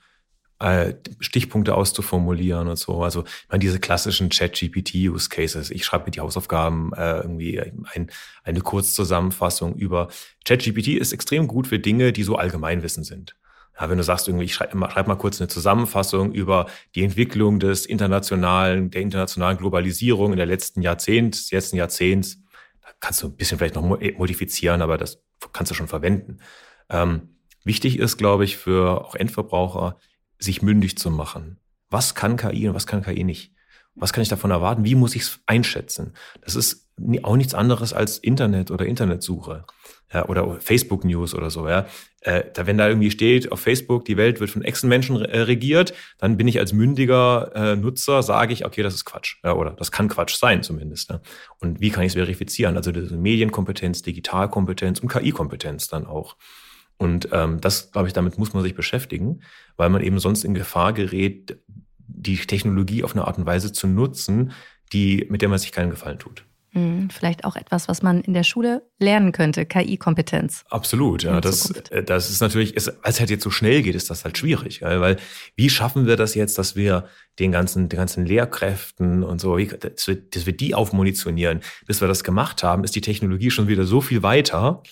äh, Stichpunkte auszuformulieren und so. Also ich meine, diese klassischen Chat-GPT-Use-Cases. Ich schreibe mir die Hausaufgaben äh, irgendwie ein, eine Kurzzusammenfassung über ChatGPT ist extrem gut für Dinge, die so Allgemeinwissen sind. Ja, wenn du sagst, irgendwie, ich schreibe schreib mal kurz eine Zusammenfassung über die Entwicklung des internationalen, der internationalen Globalisierung in der letzten Jahrzehnts, letzten Jahrzehnts, da kannst du ein bisschen vielleicht noch modifizieren, aber das kannst du schon verwenden. Ähm, wichtig ist, glaube ich, für auch Endverbraucher, sich mündig zu machen. Was kann KI und was kann KI nicht? Was kann ich davon erwarten? Wie muss ich es einschätzen? Das ist auch nichts anderes als Internet oder Internetsuche ja, oder Facebook News oder so. Ja. Äh, da, wenn da irgendwie steht auf Facebook, die Welt wird von Echsenmenschen äh, regiert, dann bin ich als mündiger äh, Nutzer, sage ich, okay, das ist Quatsch. Ja, oder das kann Quatsch sein zumindest. Ja. Und wie kann ich es verifizieren? Also diese Medienkompetenz, Digitalkompetenz und KI-Kompetenz dann auch. Und ähm, das, glaube ich, damit muss man sich beschäftigen, weil man eben sonst in Gefahr gerät, die Technologie auf eine Art und Weise zu nutzen, die, mit der man sich keinen Gefallen tut. Hm, vielleicht auch etwas, was man in der Schule lernen könnte, KI-Kompetenz. Absolut, ja. Das, äh, das ist natürlich, weil es halt jetzt so schnell geht, ist das halt schwierig. Weil wie schaffen wir das jetzt, dass wir den ganzen, den ganzen Lehrkräften und so, dass wir, dass wir die aufmunitionieren? Bis wir das gemacht haben, ist die Technologie schon wieder so viel weiter,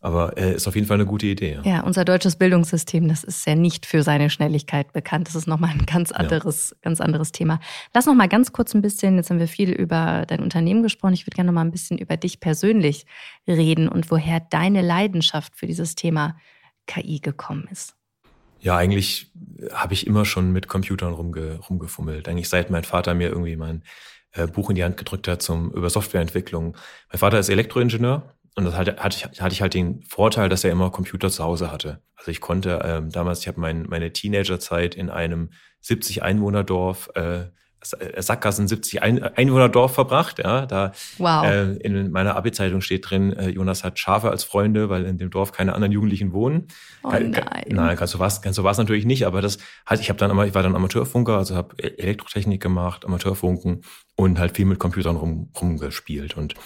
aber äh, ist auf jeden Fall eine gute Idee. Ja. ja, unser deutsches Bildungssystem, das ist ja nicht für seine Schnelligkeit bekannt. Das ist nochmal ein ganz anderes, ja. ganz anderes Thema. Lass noch mal ganz kurz ein bisschen, jetzt haben wir viel über dein Unternehmen gesprochen. Ich würde gerne noch mal ein bisschen über dich persönlich reden und woher deine Leidenschaft für dieses Thema KI gekommen ist. Ja, eigentlich habe ich immer schon mit Computern rumge rumgefummelt. Eigentlich seit mein Vater mir irgendwie mein äh, Buch in die Hand gedrückt hat zum über Softwareentwicklung. Mein Vater ist Elektroingenieur und das hatte, hatte, ich, hatte ich halt den Vorteil, dass er immer Computer zu Hause hatte. Also ich konnte ähm, damals, ich habe mein, meine Teenagerzeit in einem 70 Einwohnerdorf, äh, äh Sackgassen 70 Ein Einwohnerdorf verbracht. Ja, da wow. äh, in meiner Abi-Zeitung steht drin, äh, Jonas hat Schafe als Freunde, weil in dem Dorf keine anderen Jugendlichen wohnen. Oh nein. nein, ganz so was, ganz so was natürlich nicht. Aber das halt, ich habe dann immer, ich war dann Amateurfunker, also habe e-, Elektrotechnik gemacht, Amateurfunken und halt viel mit Computern rum, rumgespielt und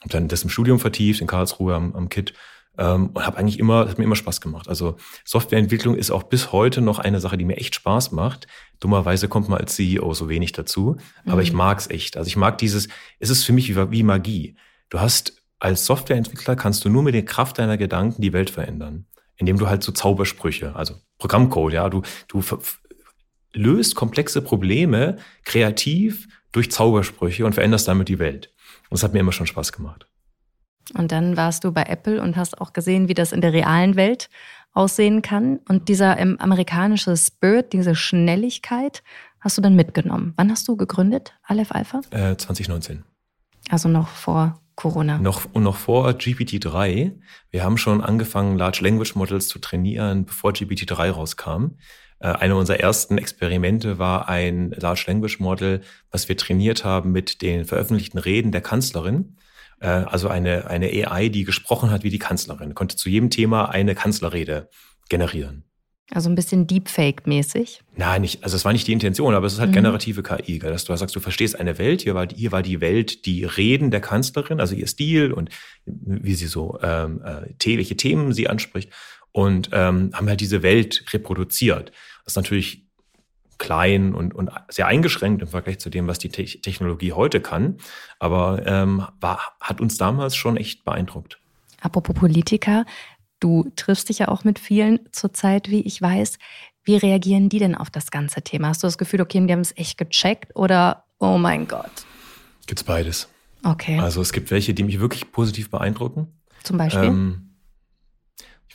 habe dann das im Studium vertieft in Karlsruhe am, am KIT ähm, und habe eigentlich immer, hat mir immer Spaß gemacht. Also Softwareentwicklung ist auch bis heute noch eine Sache, die mir echt Spaß macht. Dummerweise kommt man als CEO so wenig dazu, aber mhm. ich mag's echt. Also ich mag dieses, es ist für mich wie, wie Magie. Du hast als Softwareentwickler kannst du nur mit der Kraft deiner Gedanken die Welt verändern, indem du halt so Zaubersprüche, also Programmcode, ja, du du löst komplexe Probleme kreativ durch Zaubersprüche und veränderst damit die Welt. Und das hat mir immer schon Spaß gemacht. Und dann warst du bei Apple und hast auch gesehen, wie das in der realen Welt aussehen kann. Und dieser ähm, amerikanische Spirit, diese Schnelligkeit, hast du dann mitgenommen. Wann hast du gegründet, Aleph Alpha? Äh, 2019. Also noch vor Corona. Noch, und noch vor GPT-3. Wir haben schon angefangen, Large Language Models zu trainieren, bevor GPT-3 rauskam. Äh, eine unserer ersten Experimente war ein Large Language Model, was wir trainiert haben mit den veröffentlichten Reden der Kanzlerin. Äh, also eine, eine AI, die gesprochen hat wie die Kanzlerin, konnte zu jedem Thema eine Kanzlerrede generieren. Also ein bisschen Deepfake-mäßig? Nein, nicht, also es war nicht die Intention, aber es ist halt mhm. generative KI, dass du sagst, du verstehst eine Welt, hier war, hier war die Welt, die Reden der Kanzlerin, also ihr Stil und wie sie so, ähm, äh, welche Themen sie anspricht und ähm, haben halt diese Welt reproduziert. Das ist natürlich klein und, und sehr eingeschränkt im Vergleich zu dem, was die Te Technologie heute kann, aber ähm, war, hat uns damals schon echt beeindruckt. Apropos Politiker, du triffst dich ja auch mit vielen zurzeit, wie ich weiß. Wie reagieren die denn auf das ganze Thema? Hast du das Gefühl, okay, die haben es echt gecheckt oder oh mein Gott? Gibt's beides. Okay. Also es gibt welche, die mich wirklich positiv beeindrucken. Zum Beispiel? Ähm,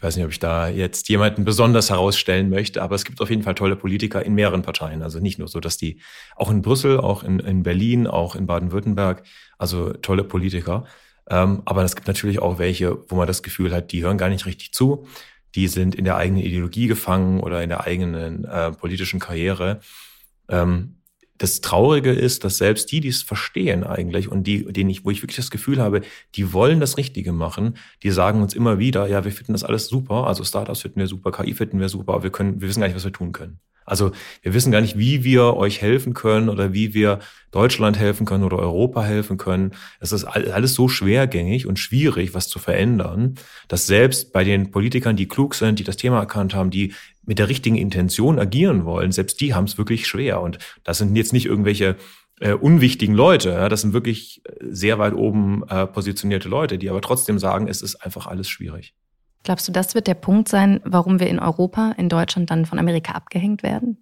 ich weiß nicht, ob ich da jetzt jemanden besonders herausstellen möchte, aber es gibt auf jeden Fall tolle Politiker in mehreren Parteien. Also nicht nur so, dass die auch in Brüssel, auch in, in Berlin, auch in Baden-Württemberg, also tolle Politiker. Ähm, aber es gibt natürlich auch welche, wo man das Gefühl hat, die hören gar nicht richtig zu. Die sind in der eigenen Ideologie gefangen oder in der eigenen äh, politischen Karriere. Ähm, das Traurige ist, dass selbst die, die es verstehen eigentlich und die, denen ich, wo ich wirklich das Gefühl habe, die wollen das Richtige machen, die sagen uns immer wieder, ja, wir finden das alles super, also Startups finden wir super, KI finden wir super, aber wir können, wir wissen gar nicht, was wir tun können. Also wir wissen gar nicht, wie wir euch helfen können oder wie wir Deutschland helfen können oder Europa helfen können. Es ist alles so schwergängig und schwierig, was zu verändern, dass selbst bei den Politikern, die klug sind, die das Thema erkannt haben, die mit der richtigen Intention agieren wollen, selbst die haben es wirklich schwer. Und das sind jetzt nicht irgendwelche äh, unwichtigen Leute. Ja? Das sind wirklich sehr weit oben äh, positionierte Leute, die aber trotzdem sagen, es ist einfach alles schwierig. Glaubst du, das wird der Punkt sein, warum wir in Europa, in Deutschland dann von Amerika abgehängt werden?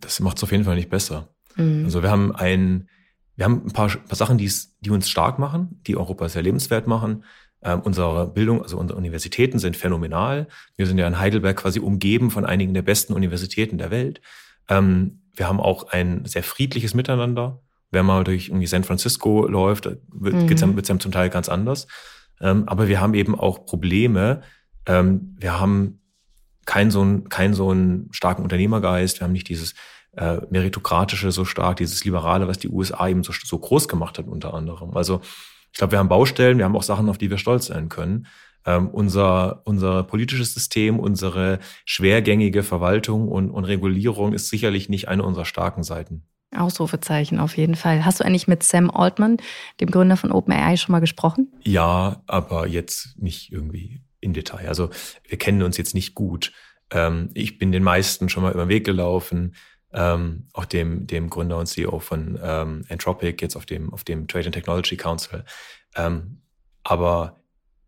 Das macht es auf jeden Fall nicht besser. Mhm. Also wir haben ein, wir haben ein paar, paar Sachen, die uns stark machen, die Europa sehr lebenswert machen. Ähm, unsere Bildung, also unsere Universitäten sind phänomenal. Wir sind ja in Heidelberg quasi umgeben von einigen der besten Universitäten der Welt. Ähm, wir haben auch ein sehr friedliches Miteinander. Wenn man durch irgendwie San Francisco läuft, wird es mhm. einem zum Teil ganz anders. Ähm, aber wir haben eben auch Probleme, ähm, wir haben keinen so einen, keinen so einen starken Unternehmergeist. Wir haben nicht dieses äh, meritokratische so stark, dieses Liberale, was die USA eben so, so groß gemacht hat unter anderem. Also ich glaube, wir haben Baustellen, wir haben auch Sachen, auf die wir stolz sein können. Ähm, unser, unser politisches System, unsere schwergängige Verwaltung und, und Regulierung ist sicherlich nicht eine unserer starken Seiten. Ausrufezeichen auf jeden Fall. Hast du eigentlich mit Sam Altman, dem Gründer von OpenAI, schon mal gesprochen? Ja, aber jetzt nicht irgendwie in Detail. Also wir kennen uns jetzt nicht gut. Ähm, ich bin den meisten schon mal über den Weg gelaufen, ähm, auch dem, dem Gründer und CEO von ähm, Entropic, jetzt auf dem, auf dem Trade and Technology Council. Ähm, aber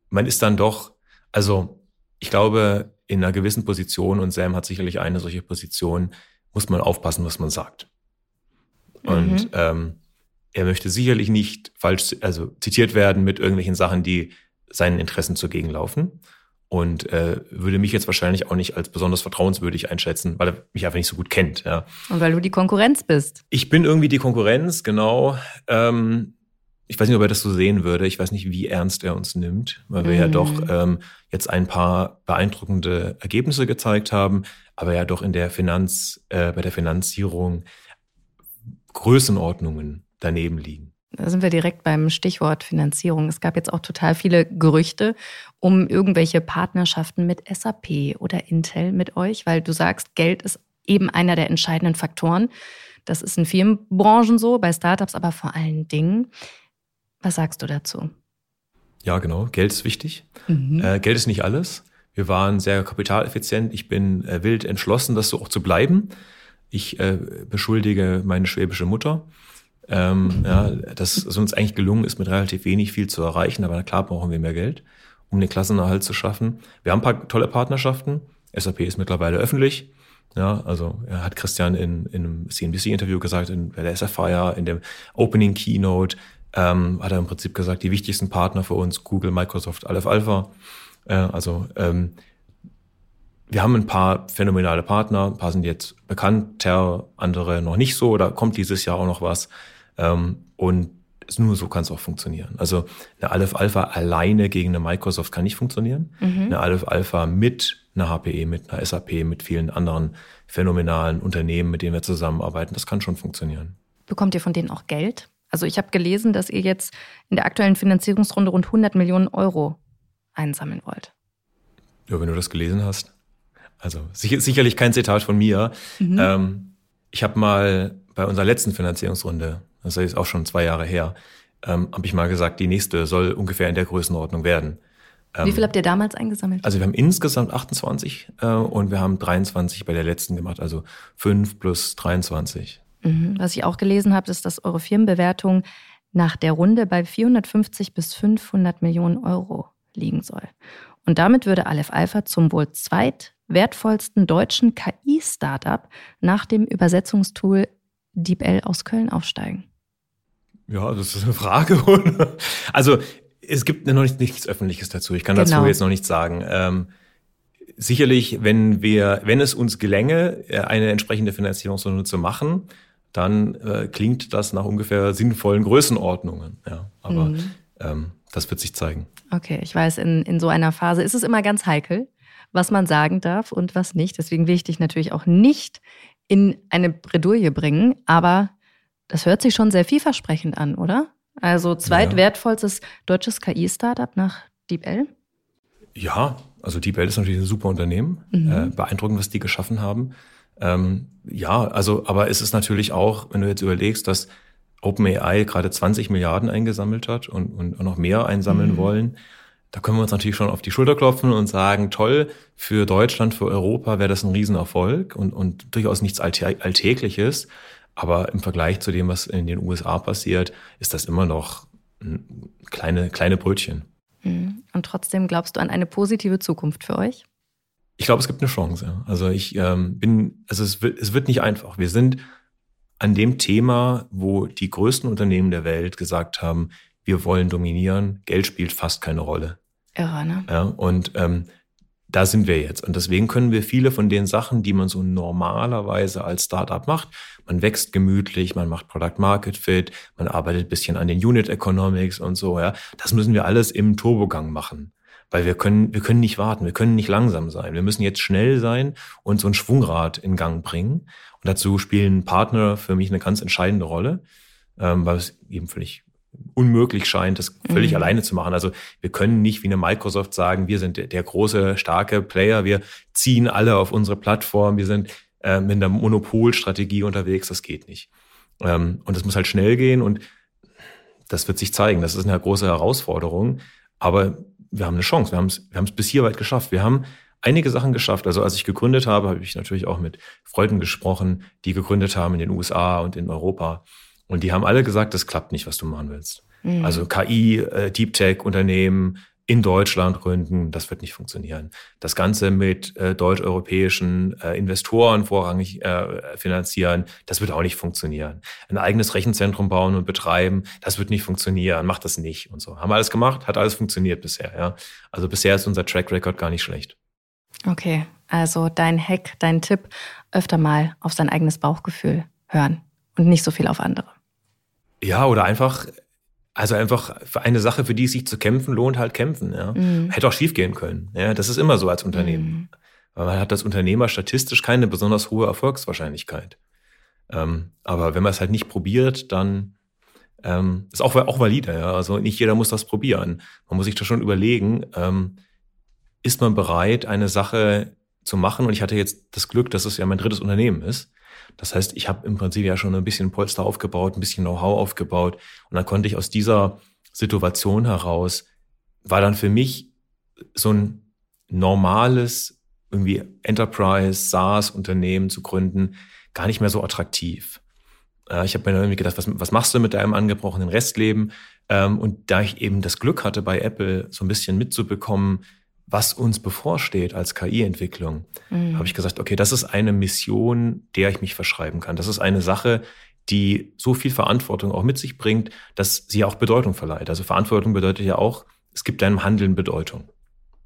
man ist dann doch, also ich glaube, in einer gewissen Position, und Sam hat sicherlich eine solche Position, muss man aufpassen, was man sagt. Und mhm. ähm, er möchte sicherlich nicht falsch, also zitiert werden mit irgendwelchen Sachen, die seinen Interessen zugegen laufen und äh, würde mich jetzt wahrscheinlich auch nicht als besonders vertrauenswürdig einschätzen, weil er mich einfach nicht so gut kennt. Ja. Und weil du die Konkurrenz bist. Ich bin irgendwie die Konkurrenz, genau. Ähm, ich weiß nicht, ob er das so sehen würde. Ich weiß nicht, wie ernst er uns nimmt, weil wir mm. ja mhm. doch ähm, jetzt ein paar beeindruckende Ergebnisse gezeigt haben, aber ja doch in der Finanz, äh, bei der Finanzierung Größenordnungen daneben liegen. Da sind wir direkt beim Stichwort Finanzierung. Es gab jetzt auch total viele Gerüchte um irgendwelche Partnerschaften mit SAP oder Intel mit euch, weil du sagst, Geld ist eben einer der entscheidenden Faktoren. Das ist in vielen Branchen so, bei Startups aber vor allen Dingen. Was sagst du dazu? Ja, genau. Geld ist wichtig. Mhm. Äh, Geld ist nicht alles. Wir waren sehr kapitaleffizient. Ich bin äh, wild entschlossen, das so auch zu bleiben. Ich äh, beschuldige meine schwäbische Mutter. Ähm, ja, das ist uns eigentlich gelungen ist, mit relativ wenig viel zu erreichen, aber klar brauchen wir mehr Geld, um den Klassenerhalt zu schaffen. Wir haben ein paar tolle Partnerschaften. SAP ist mittlerweile öffentlich. Ja, also er hat Christian in, in einem CNBC-Interview gesagt, in bei der SFIR, in dem Opening Keynote, ähm, hat er im Prinzip gesagt, die wichtigsten Partner für uns, Google, Microsoft, Aleph Alpha. Äh, also ähm, wir haben ein paar phänomenale Partner, ein paar sind jetzt bekannter, andere noch nicht so, da kommt dieses Jahr auch noch was. Ähm, und nur so kann es auch funktionieren. Also eine Aleph Alpha alleine gegen eine Microsoft kann nicht funktionieren. Mhm. Eine Aleph Alpha mit einer HPE, mit einer SAP, mit vielen anderen phänomenalen Unternehmen, mit denen wir zusammenarbeiten, das kann schon funktionieren. Bekommt ihr von denen auch Geld? Also ich habe gelesen, dass ihr jetzt in der aktuellen Finanzierungsrunde rund 100 Millionen Euro einsammeln wollt. Ja, wenn du das gelesen hast. Also sicherlich kein Zitat von mir. Mhm. Ähm, ich habe mal bei unserer letzten Finanzierungsrunde das ist auch schon zwei Jahre her, ähm, habe ich mal gesagt, die nächste soll ungefähr in der Größenordnung werden. Ähm, Wie viel habt ihr damals eingesammelt? Also wir haben insgesamt 28 äh, und wir haben 23 bei der letzten gemacht, also 5 plus 23. Mhm. Was ich auch gelesen habe, ist, dass eure Firmenbewertung nach der Runde bei 450 bis 500 Millionen Euro liegen soll. Und damit würde Aleph Alpha zum wohl zweitwertvollsten deutschen KI-Startup nach dem Übersetzungstool DeepL aus Köln aufsteigen. Ja, das ist eine Frage. also es gibt noch nicht, nichts Öffentliches dazu. Ich kann genau. dazu jetzt noch nichts sagen. Ähm, sicherlich, wenn wir, wenn es uns gelänge, äh, eine entsprechende Finanzierungsrunde zu machen, dann äh, klingt das nach ungefähr sinnvollen Größenordnungen. Ja, aber mhm. ähm, das wird sich zeigen. Okay, ich weiß, in, in so einer Phase ist es immer ganz heikel, was man sagen darf und was nicht. Deswegen will ich dich natürlich auch nicht in eine Bredouille bringen, aber das hört sich schon sehr vielversprechend an, oder? Also zweitwertvollstes ja. deutsches KI-Startup nach DeepL? Ja, also DeepL ist natürlich ein super Unternehmen. Mhm. Äh, beeindruckend, was die geschaffen haben. Ähm, ja, also, aber es ist natürlich auch, wenn du jetzt überlegst, dass OpenAI gerade 20 Milliarden eingesammelt hat und, und noch mehr einsammeln mhm. wollen, da können wir uns natürlich schon auf die Schulter klopfen und sagen, toll, für Deutschland, für Europa wäre das ein Riesenerfolg und, und durchaus nichts Alltägliches. Aber im Vergleich zu dem, was in den USA passiert, ist das immer noch kleine, kleine Brötchen. Mhm. Und trotzdem glaubst du an eine positive Zukunft für euch? Ich glaube, es gibt eine Chance. Also ich ähm, bin, also es wird, es wird nicht einfach. Wir sind an dem Thema, wo die größten Unternehmen der Welt gesagt haben, wir wollen dominieren, Geld spielt fast keine Rolle. Irre, ne? Ja, und ähm, da sind wir jetzt. Und deswegen können wir viele von den Sachen, die man so normalerweise als Startup macht, man wächst gemütlich, man macht Product Market Fit, man arbeitet bisschen an den Unit Economics und so, ja. Das müssen wir alles im Turbogang machen. Weil wir können, wir können nicht warten, wir können nicht langsam sein. Wir müssen jetzt schnell sein und so ein Schwungrad in Gang bringen. Und dazu spielen Partner für mich eine ganz entscheidende Rolle, ähm, weil es eben völlig unmöglich scheint, das völlig mhm. alleine zu machen. Also wir können nicht wie eine Microsoft sagen, wir sind der, der große, starke Player, wir ziehen alle auf unsere Plattform, wir sind äh, mit einer Monopolstrategie unterwegs, das geht nicht. Ähm, und das muss halt schnell gehen und das wird sich zeigen. Das ist eine große Herausforderung, aber wir haben eine Chance. Wir haben es wir haben es bis hier weit geschafft. Wir haben einige Sachen geschafft. Also als ich gegründet habe, habe ich natürlich auch mit Freunden gesprochen, die gegründet haben in den USA und in Europa. Und die haben alle gesagt, das klappt nicht, was du machen willst. Mhm. Also KI, äh, Deep Tech Unternehmen in Deutschland gründen, das wird nicht funktionieren. Das Ganze mit äh, deutsch-europäischen äh, Investoren vorrangig äh, finanzieren, das wird auch nicht funktionieren. Ein eigenes Rechenzentrum bauen und betreiben, das wird nicht funktionieren, macht das nicht und so. Haben wir alles gemacht, hat alles funktioniert bisher, ja. Also bisher ist unser Track Record gar nicht schlecht. Okay, also dein Hack, dein Tipp, öfter mal auf sein eigenes Bauchgefühl hören und nicht so viel auf andere. Ja, oder einfach, also einfach für eine Sache, für die es sich zu kämpfen lohnt, halt kämpfen. Ja. Mhm. Hätte auch schief gehen können. Ja, das ist immer so als Unternehmen. Mhm. Weil man hat als Unternehmer statistisch keine besonders hohe Erfolgswahrscheinlichkeit. Ähm, aber wenn man es halt nicht probiert, dann ähm, ist auch, auch valide. Ja. Also nicht jeder muss das probieren. Man muss sich da schon überlegen, ähm, ist man bereit, eine Sache zu machen? Und ich hatte jetzt das Glück, dass es ja mein drittes Unternehmen ist. Das heißt, ich habe im Prinzip ja schon ein bisschen Polster aufgebaut, ein bisschen Know-how aufgebaut. Und dann konnte ich aus dieser Situation heraus, war dann für mich so ein normales irgendwie Enterprise, SaaS-Unternehmen zu gründen, gar nicht mehr so attraktiv. Ich habe mir dann irgendwie gedacht, was, was machst du mit deinem angebrochenen Restleben? Ähm, und da ich eben das Glück hatte, bei Apple so ein bisschen mitzubekommen, was uns bevorsteht als KI-Entwicklung, mhm. habe ich gesagt, okay, das ist eine Mission, der ich mich verschreiben kann. Das ist eine Sache, die so viel Verantwortung auch mit sich bringt, dass sie auch Bedeutung verleiht. Also Verantwortung bedeutet ja auch, es gibt deinem Handeln Bedeutung.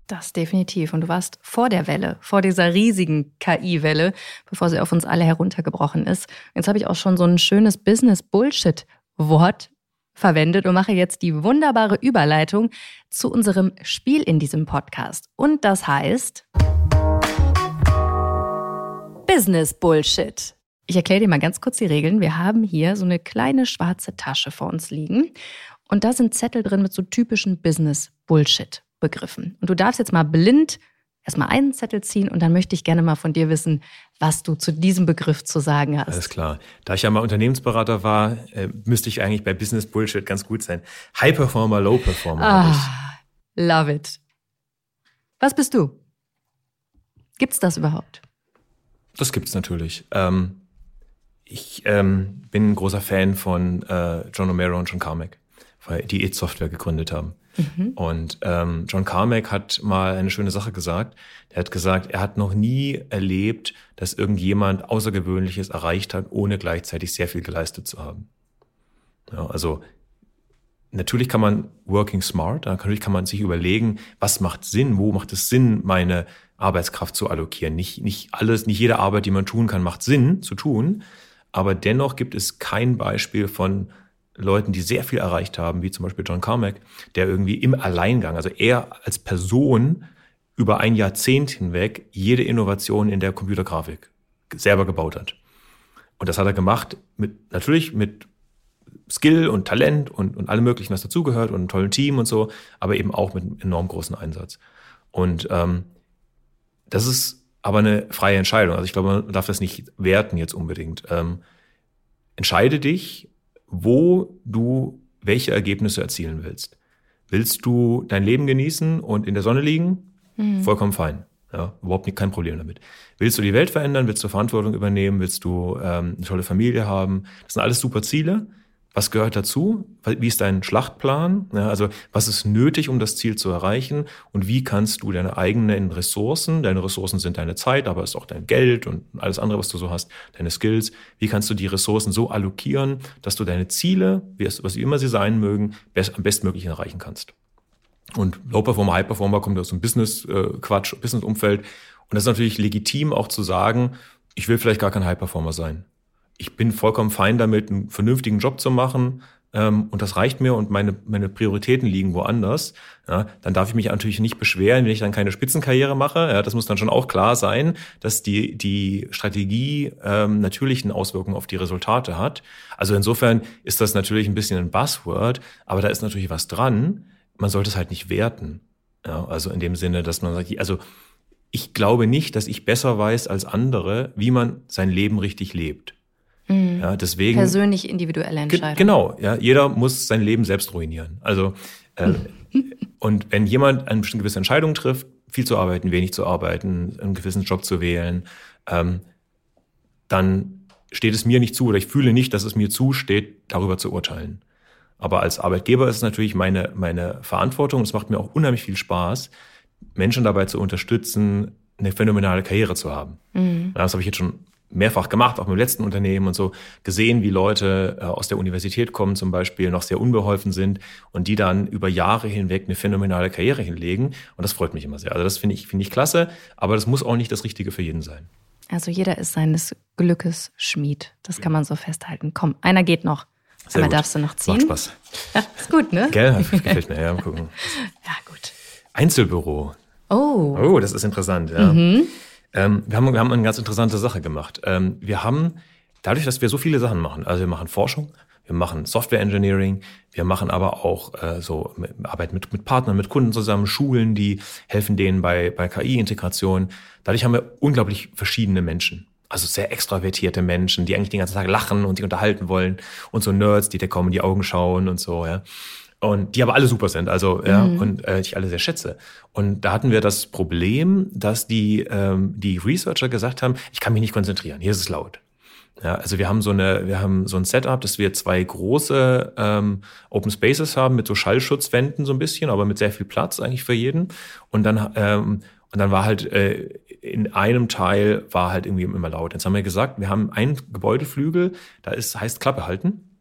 Das definitiv. Und du warst vor der Welle, vor dieser riesigen KI-Welle, bevor sie auf uns alle heruntergebrochen ist. Jetzt habe ich auch schon so ein schönes Business-Bullshit-Wort verwendet und mache jetzt die wunderbare Überleitung zu unserem Spiel in diesem Podcast. Und das heißt Business Bullshit. Ich erkläre dir mal ganz kurz die Regeln. Wir haben hier so eine kleine schwarze Tasche vor uns liegen und da sind Zettel drin mit so typischen Business Bullshit Begriffen. Und du darfst jetzt mal blind erstmal einen Zettel ziehen und dann möchte ich gerne mal von dir wissen, was du zu diesem Begriff zu sagen hast. Alles klar. Da ich ja mal Unternehmensberater war, äh, müsste ich eigentlich bei Business Bullshit ganz gut sein. High Performer, Low Performer. Ah, love it. Was bist du? Gibt's das überhaupt? Das gibt's natürlich. Ähm, ich ähm, bin ein großer Fan von äh, John O'Mara und John Carmack, weil die It Software gegründet haben. Mhm. Und ähm, John Carmack hat mal eine schöne Sache gesagt. Er hat gesagt, er hat noch nie erlebt, dass irgendjemand Außergewöhnliches erreicht hat, ohne gleichzeitig sehr viel geleistet zu haben. Ja, also natürlich kann man working smart, natürlich kann man sich überlegen, was macht Sinn, wo macht es Sinn, meine Arbeitskraft zu allokieren. Nicht, nicht alles, nicht jede Arbeit, die man tun kann, macht Sinn zu tun. Aber dennoch gibt es kein Beispiel von Leuten, die sehr viel erreicht haben, wie zum Beispiel John Carmack, der irgendwie im Alleingang, also er als Person über ein Jahrzehnt hinweg jede Innovation in der Computergrafik selber gebaut hat. Und das hat er gemacht mit, natürlich mit Skill und Talent und, und allem möglichen, was dazugehört und einem tollen Team und so, aber eben auch mit einem enorm großen Einsatz. Und ähm, das ist aber eine freie Entscheidung. Also ich glaube, man darf das nicht werten jetzt unbedingt. Ähm, entscheide dich, wo du welche Ergebnisse erzielen willst. Willst du dein Leben genießen und in der Sonne liegen? Mhm. Vollkommen fein. Ja, überhaupt nicht, kein Problem damit. Willst du die Welt verändern? Willst du Verantwortung übernehmen? Willst du ähm, eine tolle Familie haben? Das sind alles super Ziele. Was gehört dazu? Wie ist dein Schlachtplan? Ja, also was ist nötig, um das Ziel zu erreichen? Und wie kannst du deine eigenen Ressourcen, deine Ressourcen sind deine Zeit, aber es ist auch dein Geld und alles andere, was du so hast, deine Skills, wie kannst du die Ressourcen so allokieren, dass du deine Ziele, was immer sie sein mögen, best, am bestmöglichen erreichen kannst? Und Low Performer, High Performer kommt aus dem Business-Quatsch, äh, Business-Umfeld. Und das ist natürlich legitim auch zu sagen, ich will vielleicht gar kein High Performer sein ich bin vollkommen fein damit, einen vernünftigen Job zu machen ähm, und das reicht mir und meine, meine Prioritäten liegen woanders, ja, dann darf ich mich natürlich nicht beschweren, wenn ich dann keine Spitzenkarriere mache. Ja, das muss dann schon auch klar sein, dass die, die Strategie ähm, natürlichen Auswirkungen auf die Resultate hat. Also insofern ist das natürlich ein bisschen ein Buzzword, aber da ist natürlich was dran. Man sollte es halt nicht werten. Ja, also in dem Sinne, dass man sagt, also ich glaube nicht, dass ich besser weiß als andere, wie man sein Leben richtig lebt. Mhm. Ja, deswegen. Persönlich individuelle Entscheidung. Genau, ja. Jeder muss sein Leben selbst ruinieren. Also, äh, und wenn jemand eine bestimmte gewisse Entscheidung trifft, viel zu arbeiten, wenig zu arbeiten, einen gewissen Job zu wählen, ähm, dann steht es mir nicht zu oder ich fühle nicht, dass es mir zusteht, darüber zu urteilen. Aber als Arbeitgeber ist es natürlich meine, meine Verantwortung. Es macht mir auch unheimlich viel Spaß, Menschen dabei zu unterstützen, eine phänomenale Karriere zu haben. Mhm. Das habe ich jetzt schon mehrfach gemacht, auch mit dem letzten Unternehmen und so, gesehen, wie Leute äh, aus der Universität kommen zum Beispiel, noch sehr unbeholfen sind und die dann über Jahre hinweg eine phänomenale Karriere hinlegen. Und das freut mich immer sehr. Also das finde ich, finde ich klasse, aber das muss auch nicht das Richtige für jeden sein. Also jeder ist seines Glückes Schmied. Das kann man so festhalten. Komm, einer geht noch. Sehr gut. darfst du noch ziehen. Macht Spaß. Ja, ist gut, ne? Gell, gefällt mir. Ja, mal gucken. Ja, gut. Einzelbüro. Oh. Oh, das ist interessant, ja. Mhm. Ähm, wir, haben, wir haben eine ganz interessante Sache gemacht. Ähm, wir haben, dadurch, dass wir so viele Sachen machen, also wir machen Forschung, wir machen Software Engineering, wir machen aber auch äh, so Arbeit mit, mit Partnern, mit Kunden zusammen, Schulen, die helfen denen bei, bei KI-Integration. Dadurch haben wir unglaublich verschiedene Menschen. Also sehr extravertierte Menschen, die eigentlich den ganzen Tag lachen und sich unterhalten wollen und so Nerds, die kaum in die Augen schauen und so, ja und die aber alle super sind, also ja, mhm. und äh, ich alle sehr schätze. Und da hatten wir das Problem, dass die ähm, die Researcher gesagt haben, ich kann mich nicht konzentrieren, hier ist es laut. Ja, also wir haben so eine, wir haben so ein Setup, dass wir zwei große ähm, Open Spaces haben mit so Schallschutzwänden so ein bisschen, aber mit sehr viel Platz eigentlich für jeden. Und dann ähm, und dann war halt äh, in einem Teil war halt irgendwie immer laut. Jetzt haben wir gesagt, wir haben einen Gebäudeflügel, da ist heißt Klappe halten.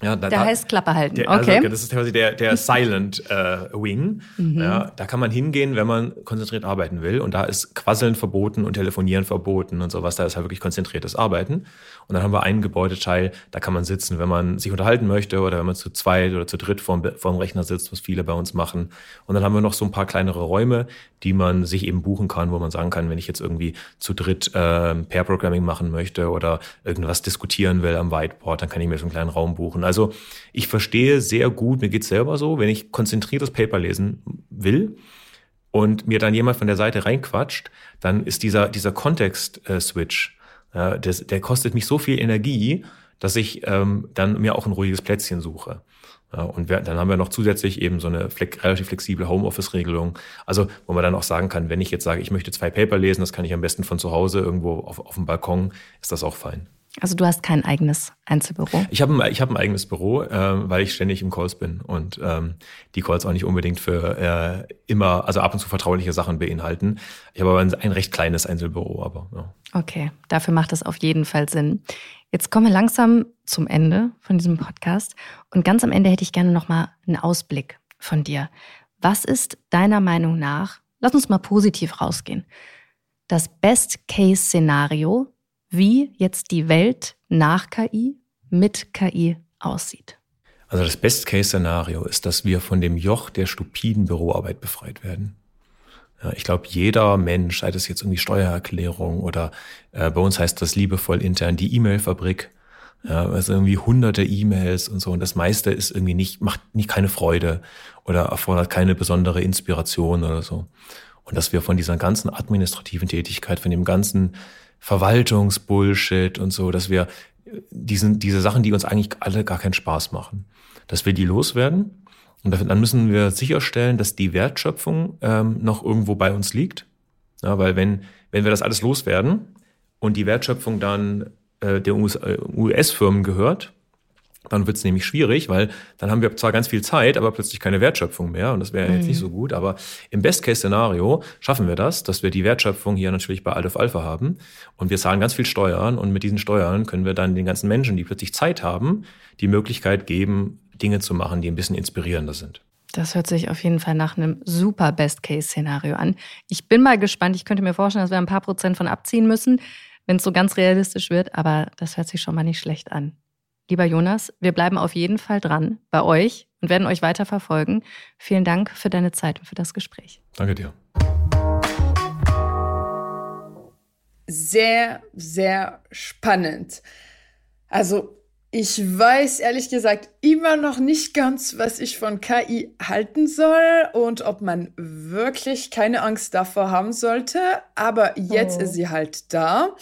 Ja, da, der da, heißt Klappe halten. Der, okay. Also, das ist quasi der, der Silent äh, Wing. Mhm. Ja, da kann man hingehen, wenn man konzentriert arbeiten will. Und da ist Quasseln verboten und Telefonieren verboten und sowas. Da ist halt wirklich konzentriertes Arbeiten. Und dann haben wir einen Gebäudeteil, da kann man sitzen, wenn man sich unterhalten möchte oder wenn man zu zweit oder zu dritt vorm, vorm Rechner sitzt, was viele bei uns machen. Und dann haben wir noch so ein paar kleinere Räume, die man sich eben buchen kann, wo man sagen kann, wenn ich jetzt irgendwie zu dritt äh, Pair-Programming machen möchte oder irgendwas diskutieren will am Whiteboard, dann kann ich mir so einen kleinen Raum buchen. Also ich verstehe sehr gut, mir geht's selber so, wenn ich konzentriertes Paper lesen will, und mir dann jemand von der Seite reinquatscht, dann ist dieser, dieser Kontext-Switch ja, das, der kostet mich so viel Energie, dass ich ähm, dann mir auch ein ruhiges Plätzchen suche. Und wir, dann haben wir noch zusätzlich eben so eine flex, relativ flexible Homeoffice-Regelung. Also, wo man dann auch sagen kann, wenn ich jetzt sage, ich möchte zwei Paper lesen, das kann ich am besten von zu Hause irgendwo auf, auf dem Balkon, ist das auch fein. Also du hast kein eigenes Einzelbüro? Ich habe ein, ich hab ein eigenes Büro, äh, weil ich ständig im Calls bin und ähm, die Calls auch nicht unbedingt für äh, immer, also ab und zu vertrauliche Sachen beinhalten. Ich habe aber ein, ein recht kleines Einzelbüro, aber ja. Okay, dafür macht das auf jeden Fall Sinn. Jetzt kommen wir langsam zum Ende von diesem Podcast und ganz am Ende hätte ich gerne nochmal einen Ausblick von dir. Was ist deiner Meinung nach, lass uns mal positiv rausgehen, das Best-Case-Szenario, wie jetzt die Welt nach KI mit KI aussieht? Also das Best-Case-Szenario ist, dass wir von dem Joch der stupiden Büroarbeit befreit werden. Ich glaube, jeder Mensch, sei das jetzt irgendwie Steuererklärung oder äh, bei uns heißt das liebevoll intern die E-Mail-Fabrik, ja, also irgendwie hunderte E-Mails und so. Und das meiste ist irgendwie nicht, macht nicht keine Freude oder erfordert keine besondere Inspiration oder so. Und dass wir von dieser ganzen administrativen Tätigkeit, von dem ganzen Verwaltungsbullshit und so, dass wir diesen, diese Sachen, die uns eigentlich alle gar keinen Spaß machen, dass wir die loswerden. Und dann müssen wir sicherstellen, dass die Wertschöpfung ähm, noch irgendwo bei uns liegt. Ja, weil wenn, wenn wir das alles loswerden und die Wertschöpfung dann äh, der US-Firmen äh, gehört, dann wird es nämlich schwierig, weil dann haben wir zwar ganz viel Zeit, aber plötzlich keine Wertschöpfung mehr und das wäre mhm. jetzt nicht so gut. Aber im Best-Case-Szenario schaffen wir das, dass wir die Wertschöpfung hier natürlich bei Aleph Alpha haben und wir zahlen ganz viel Steuern und mit diesen Steuern können wir dann den ganzen Menschen, die plötzlich Zeit haben, die Möglichkeit geben, Dinge zu machen, die ein bisschen inspirierender sind. Das hört sich auf jeden Fall nach einem super Best-Case-Szenario an. Ich bin mal gespannt. Ich könnte mir vorstellen, dass wir ein paar Prozent von abziehen müssen, wenn es so ganz realistisch wird. Aber das hört sich schon mal nicht schlecht an. Lieber Jonas, wir bleiben auf jeden Fall dran bei euch und werden euch weiter verfolgen. Vielen Dank für deine Zeit und für das Gespräch. Danke dir. Sehr, sehr spannend. Also ich weiß ehrlich gesagt immer noch nicht ganz, was ich von KI halten soll und ob man wirklich keine Angst davor haben sollte. Aber jetzt oh. ist sie halt da.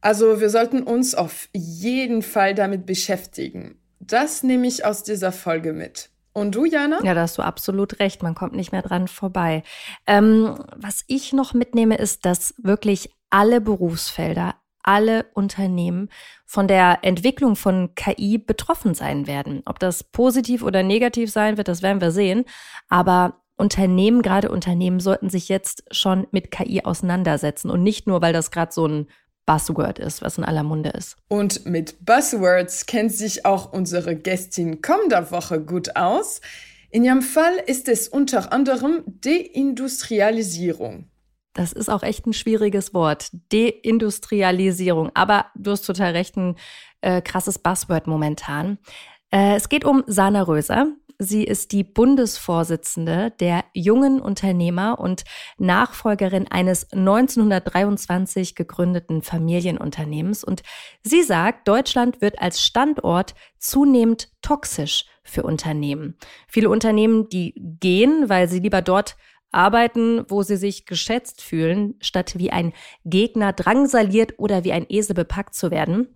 Also wir sollten uns auf jeden Fall damit beschäftigen. Das nehme ich aus dieser Folge mit. Und du, Jana? Ja, da hast du absolut recht. Man kommt nicht mehr dran vorbei. Ähm, was ich noch mitnehme, ist, dass wirklich alle Berufsfelder, alle Unternehmen von der Entwicklung von KI betroffen sein werden. Ob das positiv oder negativ sein wird, das werden wir sehen. Aber Unternehmen, gerade Unternehmen, sollten sich jetzt schon mit KI auseinandersetzen und nicht nur, weil das gerade so ein Buzzword ist, was in aller Munde ist. Und mit Buzzwords kennt sich auch unsere Gästin kommender Woche gut aus. In ihrem Fall ist es unter anderem Deindustrialisierung. Das ist auch echt ein schwieriges Wort. Deindustrialisierung. Aber du hast total recht, ein äh, krasses Buzzword momentan. Äh, es geht um Sana Röser. Sie ist die Bundesvorsitzende der jungen Unternehmer und Nachfolgerin eines 1923 gegründeten Familienunternehmens. Und sie sagt, Deutschland wird als Standort zunehmend toxisch für Unternehmen. Viele Unternehmen, die gehen, weil sie lieber dort arbeiten, wo sie sich geschätzt fühlen, statt wie ein Gegner drangsaliert oder wie ein Esel bepackt zu werden.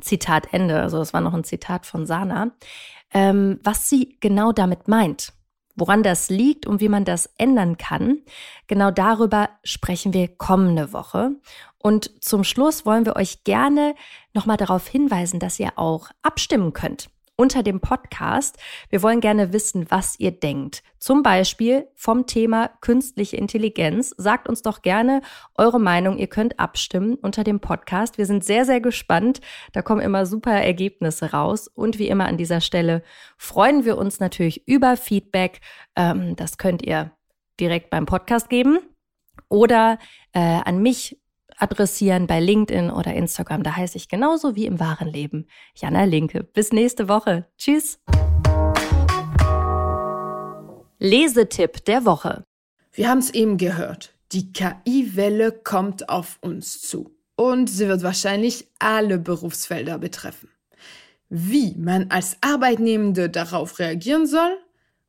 Zitat Ende. Also das war noch ein Zitat von Sana ähm, was sie genau damit meint. Woran das liegt und wie man das ändern kann, genau darüber sprechen wir kommende Woche. Und zum Schluss wollen wir euch gerne nochmal darauf hinweisen, dass ihr auch abstimmen könnt unter dem Podcast. Wir wollen gerne wissen, was ihr denkt. Zum Beispiel vom Thema künstliche Intelligenz. Sagt uns doch gerne eure Meinung. Ihr könnt abstimmen unter dem Podcast. Wir sind sehr, sehr gespannt. Da kommen immer super Ergebnisse raus. Und wie immer an dieser Stelle freuen wir uns natürlich über Feedback. Ähm, das könnt ihr direkt beim Podcast geben oder äh, an mich adressieren bei LinkedIn oder Instagram. Da heiße ich genauso wie im wahren Leben. Jana Linke. Bis nächste Woche. Tschüss. Lesetipp der Woche. Wir haben es eben gehört. Die KI-Welle kommt auf uns zu. Und sie wird wahrscheinlich alle Berufsfelder betreffen. Wie man als Arbeitnehmende darauf reagieren soll?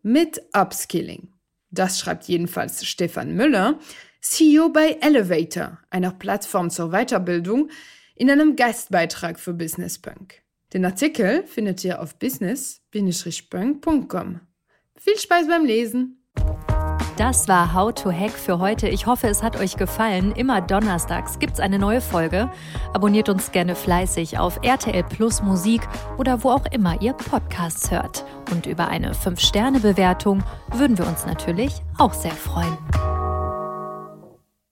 Mit Upskilling. Das schreibt jedenfalls Stefan Müller, CEO bei Elevator, einer Plattform zur Weiterbildung, in einem Gastbeitrag für Business Punk. Den Artikel findet ihr auf business-punk.com. Viel Spaß beim Lesen! Das war How to Hack für heute. Ich hoffe, es hat euch gefallen. Immer donnerstags gibt es eine neue Folge. Abonniert uns gerne fleißig auf RTL Plus Musik oder wo auch immer ihr Podcasts hört. Und über eine 5-Sterne-Bewertung würden wir uns natürlich auch sehr freuen.